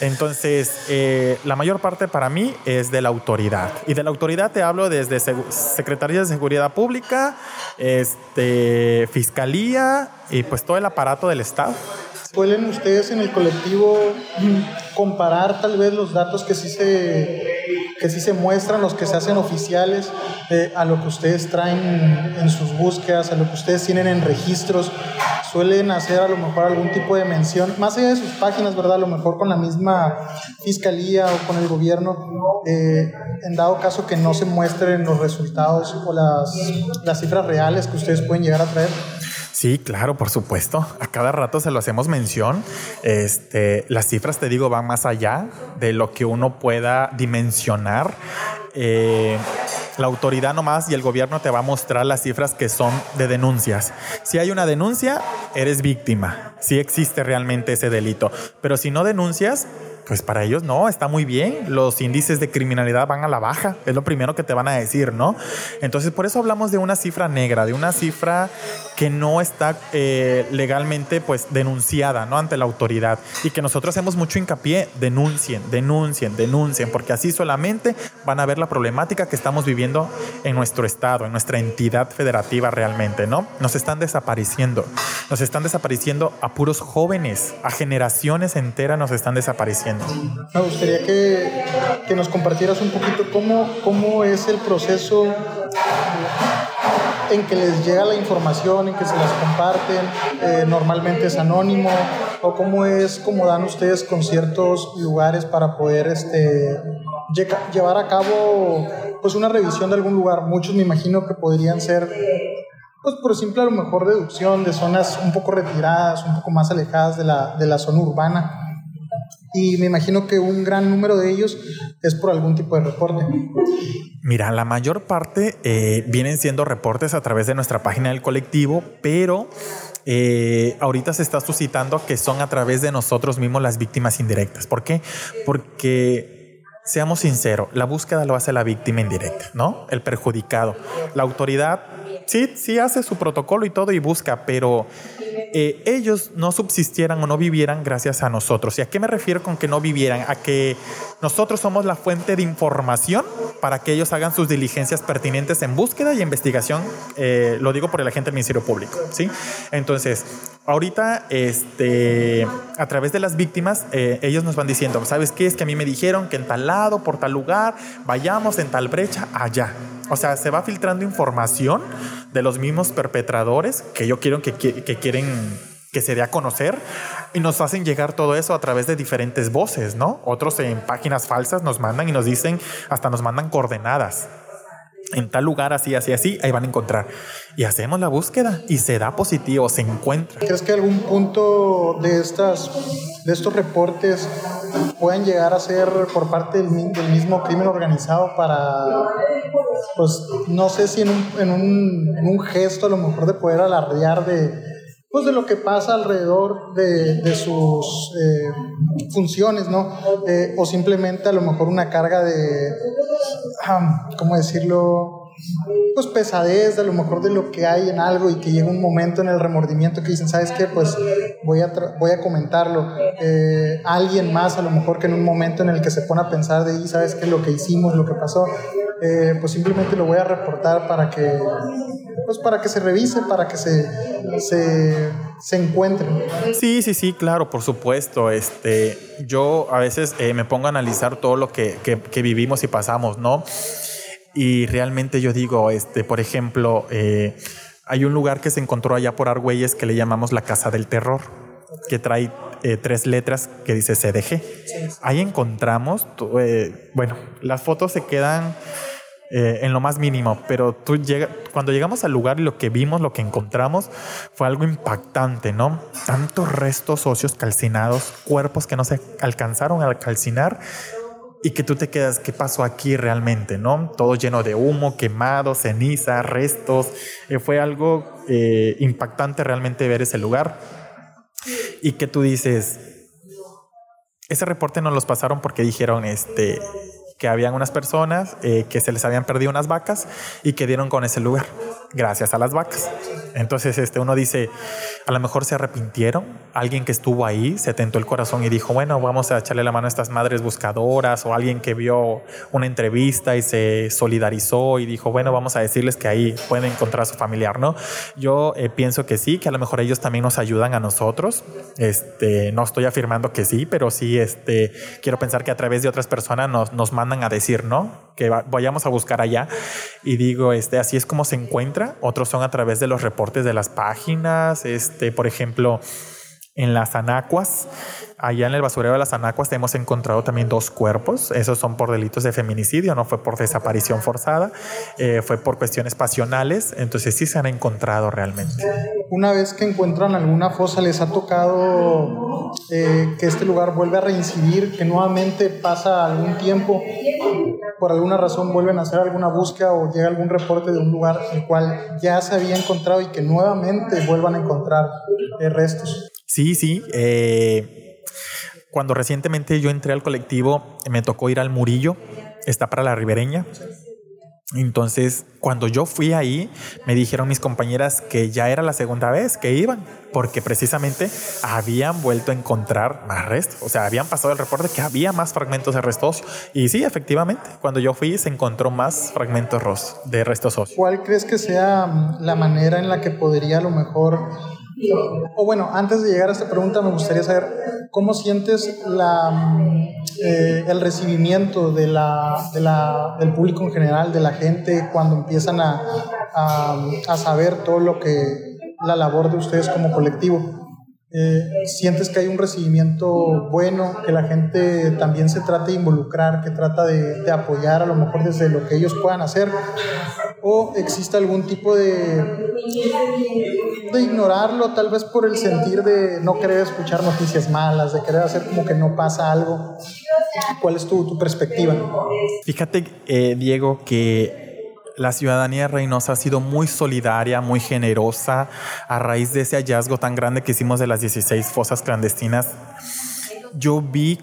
Entonces, eh, la mayor parte para mí es de la autoridad. Y de la autoridad te hablo desde Secretaría de Seguridad Pública, este, Fiscalía y pues todo el aparato del Estado. ¿Pueden ustedes en el colectivo comparar tal vez los datos que sí se que sí se muestran, los que se hacen oficiales, eh, a lo que ustedes traen en sus búsquedas, a lo que ustedes tienen en registros, suelen hacer a lo mejor algún tipo de mención, más allá de sus páginas, ¿verdad? A lo mejor con la misma fiscalía o con el gobierno, eh, en dado caso que no se muestren los resultados o las, las cifras reales que ustedes pueden llegar a traer. Sí, claro, por supuesto. A cada rato se lo hacemos mención. Este, las cifras, te digo, van más allá de lo que uno pueda dimensionar. Eh, la autoridad nomás y el gobierno te va a mostrar las cifras que son de denuncias. Si hay una denuncia, eres víctima. Si existe realmente ese delito. Pero si no denuncias, pues para ellos no, está muy bien. Los índices de criminalidad van a la baja, es lo primero que te van a decir, ¿no? Entonces, por eso hablamos de una cifra negra, de una cifra que no está eh, legalmente pues denunciada, ¿no? Ante la autoridad. Y que nosotros hacemos mucho hincapié, denuncien, denuncien, denuncien, porque así solamente van a ver la problemática que estamos viviendo en nuestro estado, en nuestra entidad federativa realmente, ¿no? Nos están desapareciendo, nos están desapareciendo a puros jóvenes, a generaciones enteras nos están desapareciendo. Me gustaría que, que nos compartieras un poquito cómo, cómo es el proceso en que les llega la información, en que se las comparten, eh, normalmente es anónimo, o cómo es, cómo dan ustedes con ciertos lugares para poder este, llevar a cabo pues una revisión de algún lugar. Muchos me imagino que podrían ser, pues por simple a lo mejor deducción de zonas un poco retiradas, un poco más alejadas de la, de la zona urbana y me imagino que un gran número de ellos es por algún tipo de reporte. Mira, la mayor parte eh, vienen siendo reportes a través de nuestra página del colectivo, pero eh, ahorita se está suscitando que son a través de nosotros mismos las víctimas indirectas. ¿Por qué? Porque seamos sinceros, la búsqueda lo hace la víctima indirecta, ¿no? El perjudicado. La autoridad sí, sí hace su protocolo y todo y busca, pero eh, ellos no subsistieran o no vivieran gracias a nosotros. ¿Y a qué me refiero con que no vivieran? A que nosotros somos la fuente de información para que ellos hagan sus diligencias pertinentes en búsqueda y investigación. Eh, lo digo por el agente del Ministerio Público, ¿sí? Entonces, ahorita, este, a través de las víctimas, eh, ellos nos van diciendo, ¿sabes qué? Es que a mí me dijeron que en tal lado, por tal lugar, vayamos en tal brecha, allá. O sea, se va filtrando información de los mismos perpetradores que yo quiero que, que, quieren que se dé a conocer y nos hacen llegar todo eso a través de diferentes voces, ¿no? Otros en páginas falsas nos mandan y nos dicen, hasta nos mandan coordenadas. En tal lugar, así, así, así, ahí van a encontrar. Y hacemos la búsqueda y se da positivo, se encuentra. ¿Crees que algún punto de, estas, de estos reportes pueden llegar a ser por parte del, mismo crimen organizado para, pues no sé si en un, en, un, en un, gesto a lo mejor de poder alardear de, pues de lo que pasa alrededor de, de sus eh, funciones, ¿no? O simplemente a lo mejor una carga de, ah, ¿cómo decirlo? pues pesadez a lo mejor de lo que hay en algo y que llega un momento en el remordimiento que dicen, ¿sabes qué? Pues voy a, voy a comentarlo. Eh, alguien más a lo mejor que en un momento en el que se pone a pensar de, ¿sabes qué? Lo que hicimos, lo que pasó, eh, pues simplemente lo voy a reportar para que, pues para que se revise, para que se, se, se encuentre. Sí, sí, sí, claro, por supuesto. Este, yo a veces eh, me pongo a analizar todo lo que, que, que vivimos y pasamos, ¿no? Y realmente yo digo, este, por ejemplo, eh, hay un lugar que se encontró allá por Argüelles que le llamamos la Casa del Terror, que trae eh, tres letras que dice CDG. Ahí encontramos, bueno, las fotos se quedan eh, en lo más mínimo, pero tú cuando llegamos al lugar lo que vimos, lo que encontramos, fue algo impactante, ¿no? Tantos restos óseos calcinados, cuerpos que no se alcanzaron a calcinar y que tú te quedas, ¿qué pasó aquí realmente? ¿No? Todo lleno de humo, quemado, ceniza, restos. Eh, fue algo eh, impactante realmente ver ese lugar. Y que tú dices, ese reporte nos los pasaron porque dijeron este, que habían unas personas eh, que se les habían perdido unas vacas y que dieron con ese lugar, gracias a las vacas. Entonces este, uno dice, a lo mejor se arrepintieron, alguien que estuvo ahí se tentó el corazón y dijo, bueno, vamos a echarle la mano a estas madres buscadoras o alguien que vio una entrevista y se solidarizó y dijo, bueno, vamos a decirles que ahí pueden encontrar a su familiar, ¿no? Yo eh, pienso que sí, que a lo mejor ellos también nos ayudan a nosotros. Este, no estoy afirmando que sí, pero sí este, quiero pensar que a través de otras personas nos, nos mandan a decir, ¿no? Que vayamos a buscar allá. Y digo, este, así es como se encuentra. Otros son a través de los reportes de las páginas, este, por ejemplo, en las anacuas. Allá en el basurero de las anacuas hemos encontrado también dos cuerpos. Esos son por delitos de feminicidio, no fue por desaparición forzada, eh, fue por cuestiones pasionales. Entonces sí se han encontrado realmente. Una vez que encuentran alguna fosa, ¿les ha tocado eh, que este lugar vuelve a reincidir, que nuevamente pasa algún tiempo, por alguna razón vuelven a hacer alguna búsqueda o llega algún reporte de un lugar el cual ya se había encontrado y que nuevamente vuelvan a encontrar eh, restos? Sí, sí. Eh, cuando recientemente yo entré al colectivo, me tocó ir al Murillo, está para la ribereña. Entonces, cuando yo fui ahí, me dijeron mis compañeras que ya era la segunda vez que iban, porque precisamente habían vuelto a encontrar más restos. O sea, habían pasado el reporte que había más fragmentos de restos. Y sí, efectivamente, cuando yo fui se encontró más fragmentos de restos. ¿Cuál crees que sea la manera en la que podría a lo mejor o bueno, antes de llegar a esta pregunta me gustaría saber cómo sientes la, eh, el recibimiento de la, de la, del público en general, de la gente, cuando empiezan a, a, a saber todo lo que la labor de ustedes como colectivo. Eh, ¿Sientes que hay un recibimiento bueno, que la gente también se trata de involucrar, que trata de, apoyar a lo mejor desde lo que ellos puedan hacer? ¿O existe algún tipo de, de ignorarlo, tal vez por el sentir de no querer escuchar noticias malas, de querer hacer como que no pasa algo? ¿Cuál es tu, tu perspectiva? Fíjate, eh, Diego, que la ciudadanía de Reynosa ha sido muy solidaria, muy generosa a raíz de ese hallazgo tan grande que hicimos de las 16 fosas clandestinas. Yo vi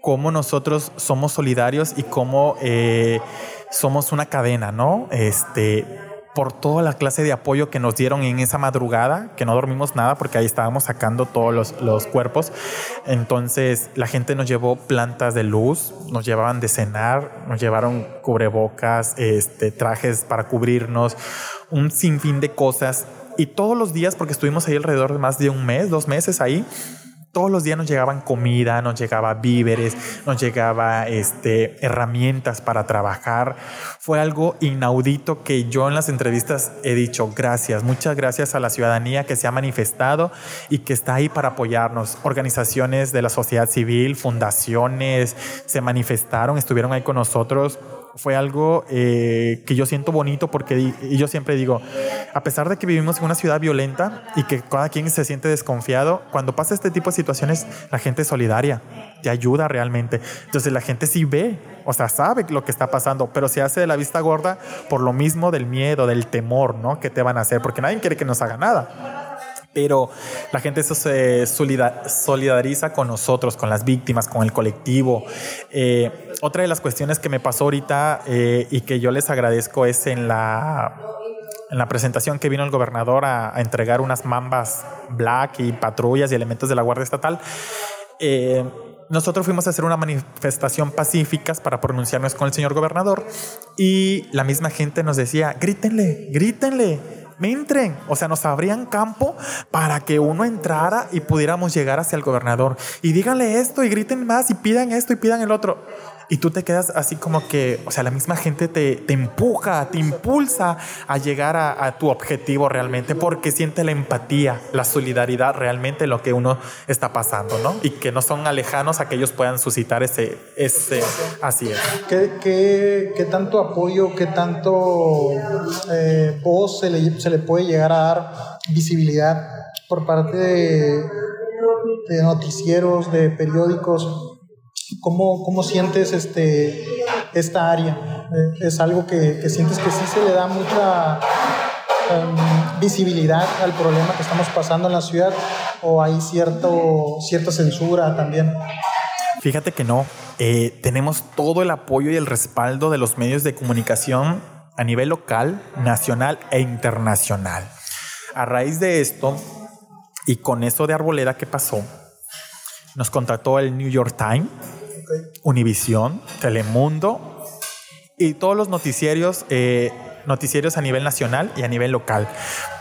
cómo nosotros somos solidarios y cómo eh, somos una cadena, ¿no? Este, por toda la clase de apoyo que nos dieron en esa madrugada, que no dormimos nada porque ahí estábamos sacando todos los, cuerpos. Entonces la gente nos llevó plantas de luz, nos llevaban de cenar, nos llevaron cubrebocas, este, trajes para cubrirnos, un sinfín de cosas. Y todos los días, porque estuvimos ahí alrededor de más de un mes, dos meses ahí, todos los días nos llegaban comida, nos llegaba víveres, nos llegaba este, herramientas para trabajar. Fue algo inaudito que yo en las entrevistas he dicho gracias, muchas gracias a la ciudadanía que se ha manifestado y que está ahí para apoyarnos. Organizaciones de la sociedad civil, fundaciones se manifestaron, estuvieron ahí con nosotros fue algo eh, que yo siento bonito porque y yo siempre digo, a pesar de que vivimos en una ciudad violenta y que cada quien se siente desconfiado, cuando pasa este tipo de situaciones, la gente es solidaria, te ayuda realmente. Entonces la gente sí ve, o sea, sabe lo que está pasando, pero se hace de la vista gorda por lo mismo del miedo, del temor, ¿no? Que te van a hacer, porque nadie quiere que nos haga nada. Pero la gente se solidariza con nosotros, con las víctimas, con el colectivo. Eh, otra de las cuestiones que me pasó ahorita eh, y que yo les agradezco es en la, en la presentación que vino el gobernador a, entregar unas mambas black y patrullas y elementos de la Guardia Estatal. Eh, nosotros fuimos a hacer una manifestación pacífica para pronunciarnos con el señor gobernador y la misma gente nos decía, grítenle, grítenle entren. O sea, nos abrían campo para que uno entrara y pudiéramos llegar hacia el gobernador. Y díganle esto y griten más y pidan esto y pidan el otro y tú te quedas así como que, o sea, la misma gente te, te empuja, te impulsa a llegar a, a, tu objetivo realmente porque siente la empatía, la solidaridad realmente lo que uno está pasando, ¿no? Y que no son alejanos a que ellos puedan suscitar ese, ese así es. ¿Qué, qué, qué tanto apoyo, qué tanto eh, voz se le, se le puede llegar a dar visibilidad por parte de, de noticieros, de periódicos? ¿Cómo, cómo sientes este, esta área? Eh, ¿Es algo que, que, sientes que sí se le da mucha um, visibilidad al problema que estamos pasando en la ciudad o hay cierto, cierta censura también? Fíjate que no. Eh, tenemos todo el apoyo y el respaldo de los medios de comunicación a nivel local, nacional e internacional. A raíz de esto y con eso de Arboleda que pasó, nos contrató el New York Times, Univisión, Telemundo y todos los noticieros, eh, a nivel nacional y a nivel local.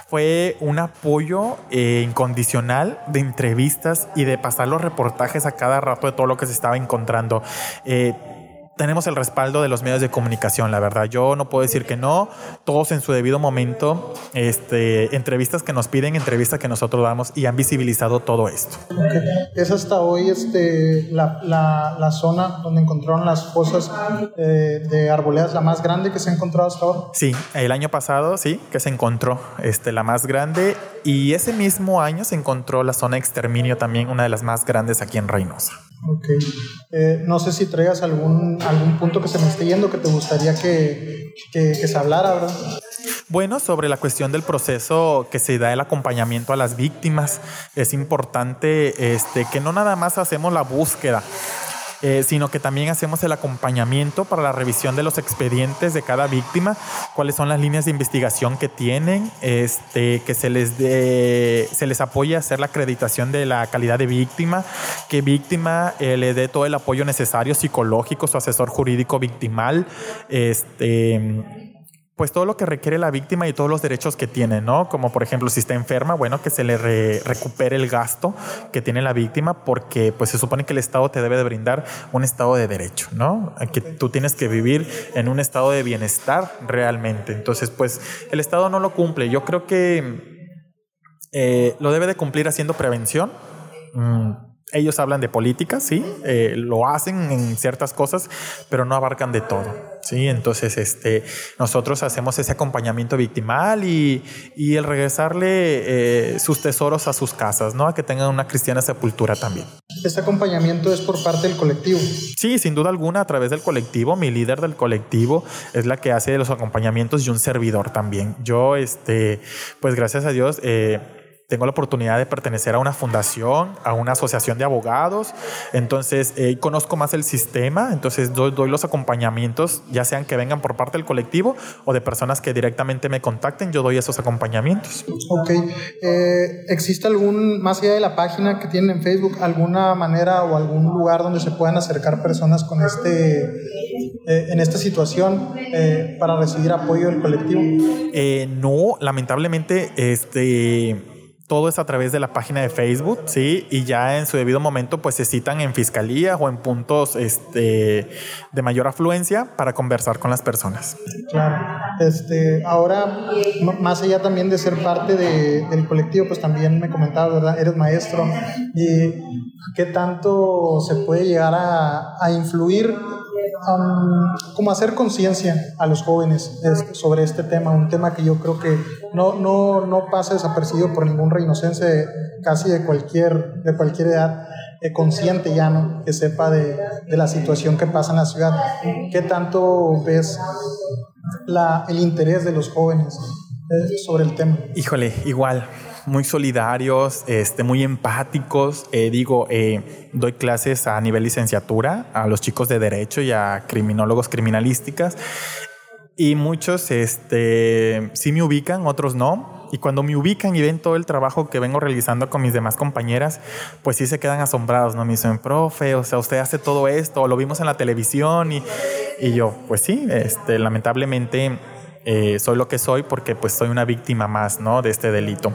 Fue un apoyo eh, incondicional de entrevistas y de pasar los reportajes a cada rato de todo lo que se estaba encontrando. Eh, tenemos el respaldo de los medios de comunicación, la verdad. Yo no puedo decir que no, todos en su debido momento, este, entrevistas que nos piden, entrevistas que nosotros damos y han visibilizado todo esto. Es hasta hoy este, la, la, la, zona donde encontraron las fosas eh, de arboledas, la más grande que se ha encontrado hasta ahora. Sí, el año pasado sí, que se encontró este, la más grande y ese mismo año se encontró la zona de exterminio también, una de las más grandes aquí en Reynosa. Ok. Eh, no sé si traigas algún, algún punto que se me esté yendo que te gustaría que, que, que, se hablara, ¿verdad? Bueno, sobre la cuestión del proceso que se da el acompañamiento a las víctimas, es importante este, que no nada más hacemos la búsqueda, eh, sino que también hacemos el acompañamiento para la revisión de los expedientes de cada víctima, cuáles son las líneas de investigación que tienen, este, que se les, de, se les apoye a hacer la acreditación de la calidad de víctima, que víctima eh, le dé todo el apoyo necesario psicológico, su asesor jurídico victimal, este pues todo lo que requiere la víctima y todos los derechos que tiene, ¿no? Como por ejemplo si está enferma, bueno, que se le recupere el gasto que tiene la víctima porque pues se supone que el Estado te debe de brindar un estado de derecho, ¿no? Que tú tienes que vivir en un estado de bienestar realmente. Entonces, pues el Estado no lo cumple. Yo creo que eh, lo debe de cumplir haciendo prevención. Mm, ellos hablan de política, sí, eh, lo hacen en ciertas cosas, pero no abarcan de todo, sí. Entonces, este, nosotros hacemos ese acompañamiento victimal y, y el regresarle eh, sus tesoros a sus casas, ¿no? A que tengan una cristiana sepultura también. ¿Este acompañamiento es por parte del colectivo? Sí, sin duda alguna, a través del colectivo. Mi líder del colectivo es la que hace los acompañamientos y un servidor también. Yo, este, pues gracias a Dios, eh, tengo la oportunidad de pertenecer a una fundación, a una asociación de abogados, entonces eh, conozco más el sistema, entonces doy, doy, los acompañamientos, ya sean que vengan por parte del colectivo o de personas que directamente me contacten, yo doy esos acompañamientos. Ok, eh, ¿existe algún, más allá de la página que tienen en Facebook, alguna manera o algún lugar donde se puedan acercar personas con este, eh, en esta situación para recibir apoyo del colectivo? no, lamentablemente, este todo es a través de la página de Facebook, ¿sí? Y ya en su debido momento, pues se citan en fiscalía o en puntos este, de mayor afluencia para conversar con las personas. Claro. Este, ahora, más allá también de ser parte de, del colectivo, pues también me comentabas, ¿verdad? Eres maestro. ¿Y qué tanto se puede llegar a influir como hacer conciencia a los jóvenes sobre este tema, un tema que yo creo que no, no, no pasa desapercibido por ningún reinocense casi de cualquier, de cualquier edad eh, consciente ya, ¿no? Que sepa de, de, la situación que pasa en la ciudad. ¿Qué tanto ves la, el interés de los jóvenes eh, sobre el tema? Híjole, igual muy solidarios, este, muy empáticos. Eh, digo, eh, doy clases a nivel licenciatura a los chicos de derecho y a criminólogos criminalísticas. Y muchos este, sí me ubican, otros no. Y cuando me ubican y ven todo el trabajo que vengo realizando con mis demás compañeras, pues sí se quedan asombrados, ¿no? Me dicen, profe, o sea, usted hace todo esto, lo vimos en la televisión y, y yo, pues sí, este, lamentablemente eh, soy lo que soy porque pues soy una víctima más, ¿no? De este delito.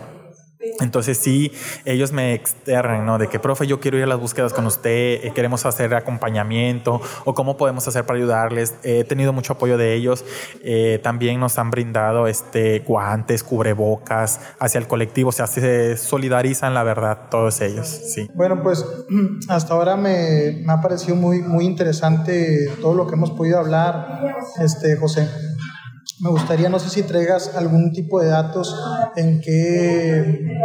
Entonces sí, ellos me externan, ¿no? De que, profe, yo quiero ir a las búsquedas con usted, eh, queremos hacer acompañamiento o cómo podemos hacer para ayudarles. he tenido mucho apoyo de ellos. Eh, también nos han brindado este, guantes, cubrebocas hacia el colectivo. O sea, se solidarizan, la verdad, todos ellos, sí. Bueno, pues hasta ahora me, me ha parecido muy, muy interesante todo lo que hemos podido hablar, este, José me gustaría, no sé si traigas algún tipo de datos en qué,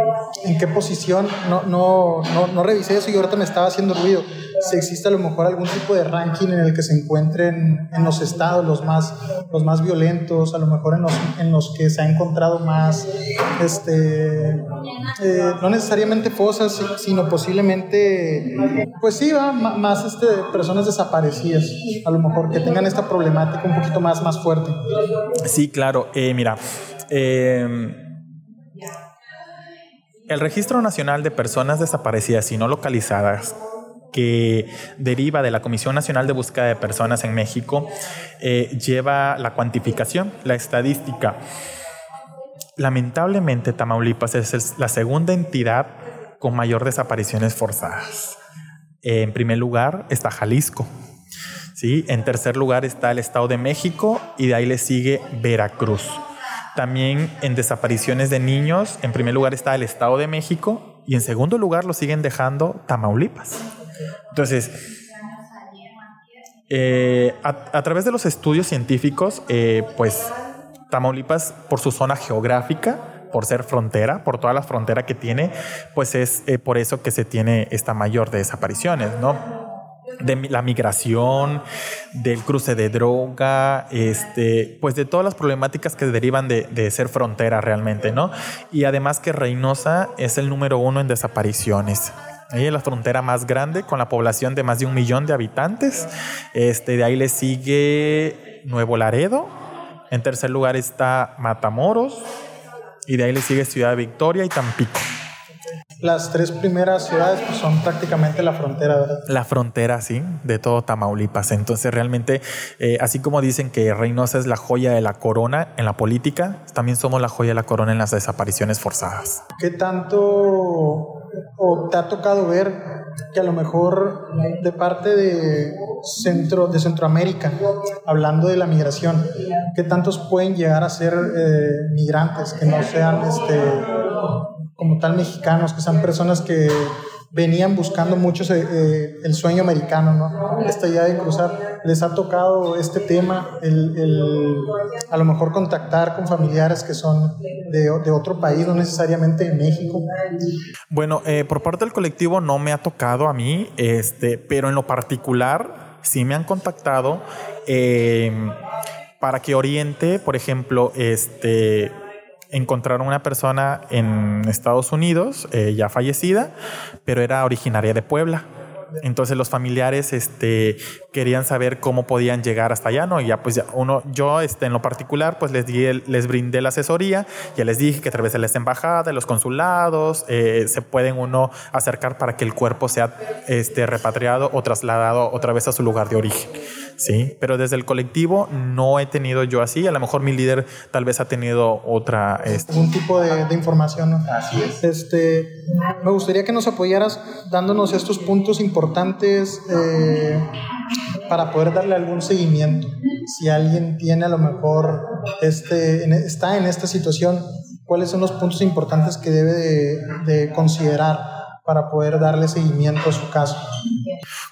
en qué posición, no, no, no, no revisé eso y ahorita me estaba haciendo ruido si existe a lo mejor algún tipo de ranking en el que se encuentren en los estados los más, los más violentos, a lo mejor en los, en los que se ha encontrado más, este, eh, no necesariamente fosas, sino posiblemente, pues sí, va, más este, personas desaparecidas, a lo mejor que tengan esta problemática un poquito más, más fuerte. Sí, claro, eh, mira. Eh, el Registro Nacional de Personas Desaparecidas y No Localizadas que deriva de la Comisión Nacional de Búsqueda de Personas en México, eh, lleva la cuantificación, la estadística. Lamentablemente, Tamaulipas es la segunda entidad con mayor desapariciones forzadas. En primer lugar está Jalisco. En tercer lugar está el Estado de México y de ahí le sigue Veracruz. También en desapariciones de niños, en primer lugar está el Estado de México y en segundo lugar lo siguen dejando Tamaulipas. Entonces, eh, a, través de los estudios científicos, eh, pues Tamaulipas, por su zona geográfica, por ser frontera, por toda la frontera que tiene, pues es eh, por eso que se tiene esta mayor de desapariciones, ¿no? De la migración, del cruce de droga, este, pues de todas las problemáticas que derivan de, ser frontera realmente, ¿no? Y además que Reynosa es el número uno en desapariciones. Ahí es la frontera más grande con la población de más de un millón de habitantes. Este, de ahí le sigue Nuevo Laredo. En tercer lugar está Matamoros. Y de ahí le sigue Ciudad Victoria y Tampico. Las tres primeras ciudades pues, son prácticamente la frontera, ¿verdad? La frontera, sí, de todo Tamaulipas. Entonces, realmente, eh, así como dicen que Reynosa es la joya de la corona en la política, también somos la joya de la corona en las desapariciones forzadas. ¿Qué tanto o te ha tocado ver que a lo mejor de parte de centro de Centroamérica, hablando de la migración, qué tantos pueden llegar a ser eh, migrantes que no sean este como tal mexicanos, que sean personas que venían buscando mucho eh, el sueño americano, ¿no? Esta idea de cruzar. ¿Les ha tocado este tema, el, a lo mejor contactar con familiares que son de, de otro país, no necesariamente de México? Bueno, eh, por parte del colectivo no me ha tocado a mí, este, pero en lo particular sí me han contactado eh, para que oriente, por ejemplo, este encontraron una persona en Estados Unidos, eh, ya fallecida, pero era originaria de Puebla. Entonces los familiares este, querían saber cómo podían llegar hasta allá, ¿no? Y ya pues yo este, en lo particular pues les brindé la asesoría, ya les dije que a través de las embajadas, de los consulados, eh, se pueden uno acercar para que el cuerpo sea este, repatriado o trasladado otra vez a su lugar de origen. Sí, pero desde el colectivo no he tenido yo así. A lo mejor mi líder tal vez ha tenido otra. Este... Un tipo de, información. ¿no? Así es. Este, me gustaría que nos apoyaras dándonos estos puntos importantes eh, para poder darle algún seguimiento. Si alguien tiene a lo mejor este, está en esta situación, ¿cuáles son los puntos importantes que debe de, de considerar para poder darle seguimiento a su caso?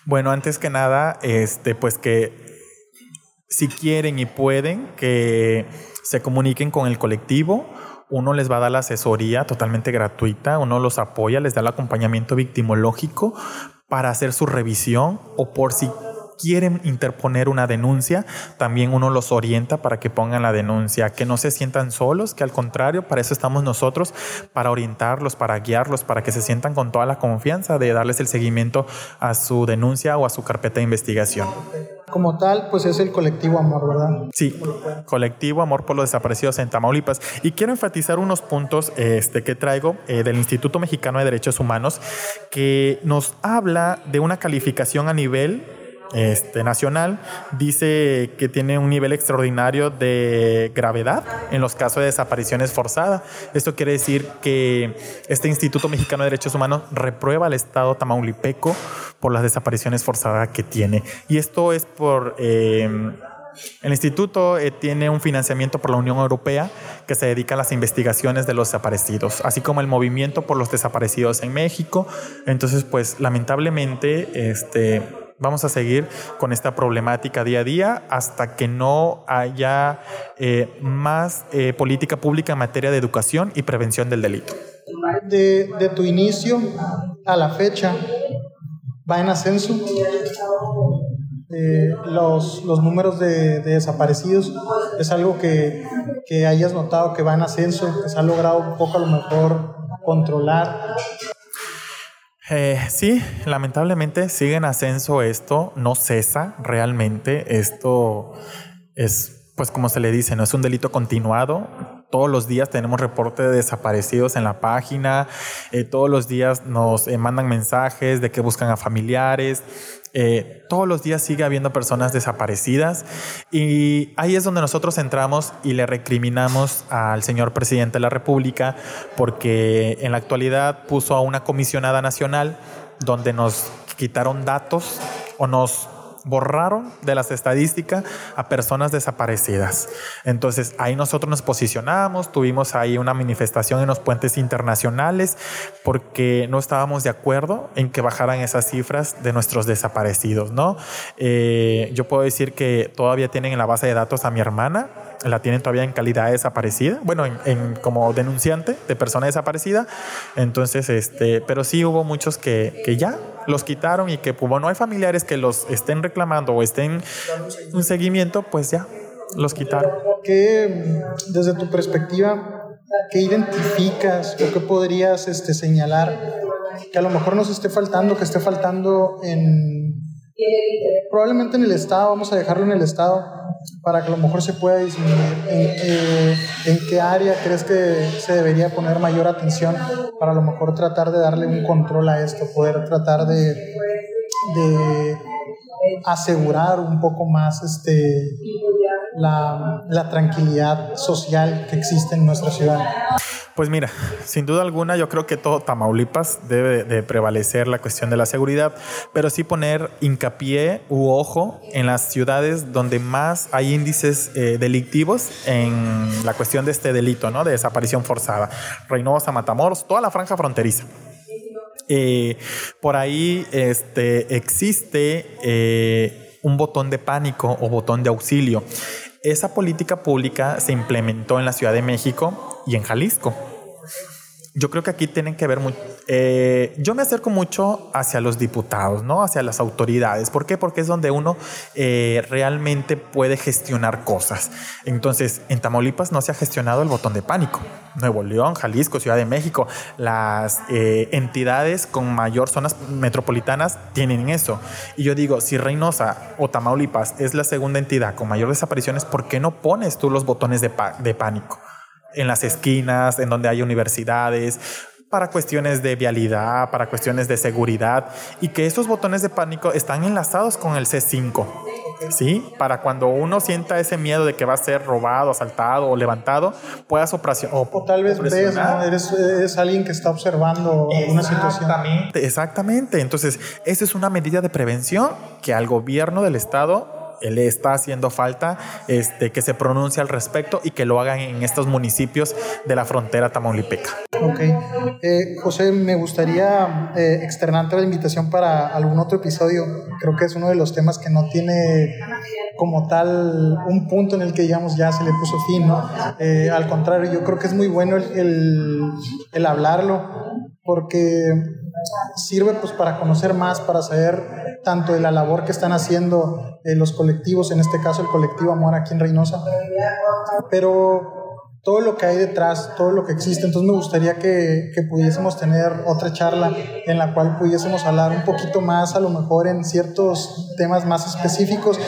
Bueno, antes que nada, este, pues que si quieren y pueden, que se comuniquen con el colectivo. Uno les va a dar la asesoría totalmente gratuita, uno los apoya, les da el acompañamiento victimológico para hacer su revisión o por si quieren interponer una denuncia, también uno los orienta para que pongan la denuncia, que no se sientan solos, que al contrario, para eso estamos nosotros, para orientarlos, para guiarlos, para que se sientan con toda la confianza de darles el seguimiento a su denuncia o a su carpeta de investigación. Como tal, pues es el colectivo Amor, ¿verdad? Sí, colectivo Amor por los Desaparecidos en Tamaulipas. Y quiero enfatizar unos puntos este, que traigo eh, del Instituto Mexicano de Derechos Humanos que nos habla de una calificación a nivel este, nacional dice que tiene un nivel extraordinario de gravedad en los casos de desapariciones forzadas. Esto quiere decir que este Instituto Mexicano de Derechos Humanos reprueba al Estado tamaulipeco por las desapariciones forzadas que tiene. Y esto es por... Eh, el instituto eh, tiene un financiamiento por la Unión Europea que se dedica a las investigaciones de los desaparecidos, así como el movimiento por los desaparecidos en México. Entonces, pues lamentablemente, este, Vamos a seguir con esta problemática día a día hasta que no haya eh, más eh, política pública en materia de educación y prevención del delito. De, tu inicio a la fecha, ¿va en ascenso? Eh, los, números de, desaparecidos es algo que, que hayas notado que va en ascenso, que se ha logrado un poco a lo mejor controlar eh, sí, lamentablemente sigue en ascenso esto, no cesa realmente. Esto es, pues como se le dice, no es un delito continuado. Todos los días tenemos reportes de desaparecidos en la página, eh, todos los días nos eh, mandan mensajes de que buscan a familiares, eh, todos los días sigue habiendo personas desaparecidas y ahí es donde nosotros entramos y le recriminamos al señor presidente de la República porque en la actualidad puso a una comisionada nacional donde nos quitaron datos o nos borraron de las estadísticas a personas desaparecidas. Entonces ahí nosotros nos posicionamos, tuvimos ahí una manifestación en los puentes internacionales porque no estábamos de acuerdo en que bajaran esas cifras de nuestros desaparecidos, ¿no? Eh, yo puedo decir que todavía tienen en la base de datos a mi hermana, la tienen todavía en calidad desaparecida, bueno, en, como denunciante de persona desaparecida. Entonces, este, pero sí hubo muchos que, que ya los quitaron y que como no hay familiares que los estén reclamando o estén un seguimiento, pues ya los quitaron. ¿Qué, desde tu perspectiva, qué identificas o qué podrías este, señalar que a lo mejor nos esté faltando, que esté faltando en probablemente en el Estado, vamos a dejarlo en el Estado, para que a lo mejor se pueda disminuir. ¿En, eh, ¿En, qué área crees que se debería poner mayor atención para a lo mejor tratar de darle un control a esto, poder tratar de, de asegurar un poco más este, la, la tranquilidad social que existe en nuestra ciudad? Pues mira, sin duda alguna yo creo que todo Tamaulipas debe de prevalecer la cuestión de la seguridad, pero sí poner hincapié u ojo en las ciudades donde más hay índices eh, delictivos en la cuestión de este delito, ¿no? De desaparición forzada. Reynosa, Matamoros, toda la franja fronteriza. Eh, por ahí este, existe eh, un botón de pánico o botón de auxilio. Esa política pública se implementó en la Ciudad de México y en Jalisco. Yo creo que aquí tienen que ver mucho. Eh, yo me acerco mucho hacia los diputados, ¿no? Hacia las autoridades. ¿Por qué? Porque es donde uno eh, realmente puede gestionar cosas. Entonces, en Tamaulipas no se ha gestionado el botón de pánico. Nuevo León, Jalisco, Ciudad de México, las eh, entidades con mayor zonas metropolitanas tienen eso. Y yo digo, si Reynosa o Tamaulipas es la segunda entidad con mayor desapariciones, ¿por qué no pones tú los botones de pánico? En las esquinas, en donde hay universidades, para cuestiones de vialidad, para cuestiones de seguridad, y que estos botones de pánico están enlazados con el C5. ¿Sí? Para cuando uno sienta ese miedo de que va a ser robado, asaltado o levantado, puedas operación. O, tal vez ves, eres, alguien que está observando una situación. Exactamente. Entonces, esa es una medida de prevención que al gobierno del Estado le está haciendo falta este, que se pronuncie al respecto y que lo hagan en estos municipios de la frontera tamaulipeca. Ok. Eh, José, me gustaría eh, externarte la invitación para algún otro episodio. Creo que es uno de los temas que no tiene como tal un punto en el que digamos ya se le puso fin, ¿no? Eh, al contrario, yo creo que es muy bueno el, hablarlo porque sirve pues para conocer más, para saber tanto de la labor que están haciendo eh, los colectivos, en este caso el colectivo Amor aquí en Reynosa, pero todo lo que hay detrás, todo lo que existe. Entonces me gustaría que, que, pudiésemos tener otra charla en la cual pudiésemos hablar un poquito más, a lo mejor en ciertos temas más específicos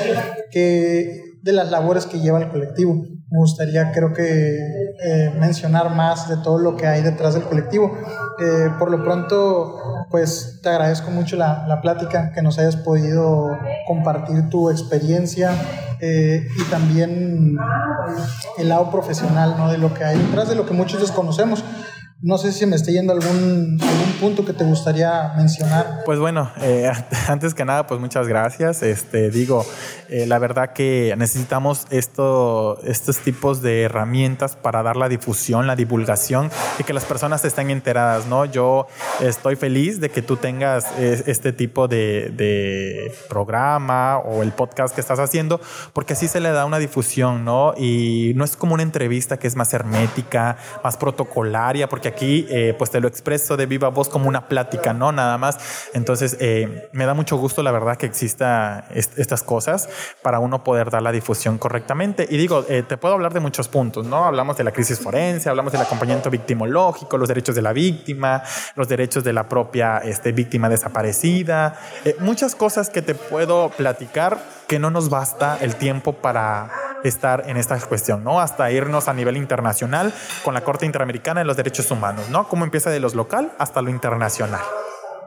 que de las labores que lleva el colectivo. Me gustaría, creo que, eh, mencionar más de todo lo que hay detrás del colectivo. Eh, por lo pronto, pues te agradezco mucho la, la, plática, que nos hayas podido compartir tu experiencia eh, y también el lado profesional ¿no? de lo que hay detrás, de lo que muchos desconocemos. No sé si me está yendo algún, algún punto que te gustaría mencionar. Pues bueno, eh, antes que nada, pues muchas gracias. Este, digo, eh, la verdad que necesitamos esto, estos tipos de herramientas para dar la difusión, la divulgación y que las personas estén enteradas, ¿no? Yo estoy feliz de que tú tengas eh, este tipo de, de programa o el podcast que estás haciendo, porque así se le da una difusión, ¿no? Y no es como una entrevista que es más hermética, más protocolaria, porque aquí eh, pues te lo expreso de viva voz como una plática, ¿no? Nada más. Entonces, eh, me da mucho gusto, la verdad, que exista estas cosas para uno poder dar la difusión correctamente. Y digo, eh, te puedo hablar de muchos puntos, ¿no? Hablamos de la crisis forense, hablamos del acompañamiento victimológico, los derechos de la víctima, los derechos de la propia este, víctima desaparecida, muchas cosas que te puedo platicar que no nos basta el tiempo para estar en esta cuestión, ¿no? Hasta irnos a nivel internacional con la Corte Interamericana de los Derechos Humanos, ¿no? Cómo empieza de los local hasta lo internacional.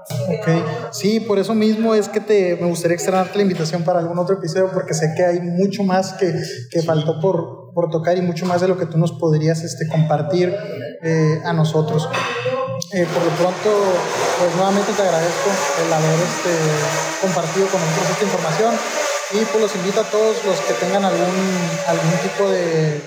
Ok, sí, por eso mismo es que te, me gustaría externarte la invitación para algún otro episodio porque sé que hay mucho más que, que faltó por, por tocar y mucho más de lo que tú nos podrías este, compartir eh, a nosotros. Eh, por lo pronto, pues nuevamente te agradezco el haber este, compartido con nosotros esta información y pues los invito a todos los que tengan algún, algún tipo de,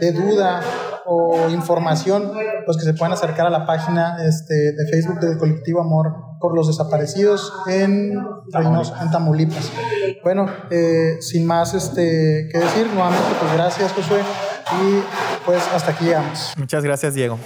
de duda o información, los que se puedan acercar a la página este, de Facebook del colectivo Amor por los desaparecidos en en Tamaulipas. Bueno, eh, sin más este, que decir, nuevamente pues gracias Josué y pues hasta aquí llegamos. Muchas gracias Diego.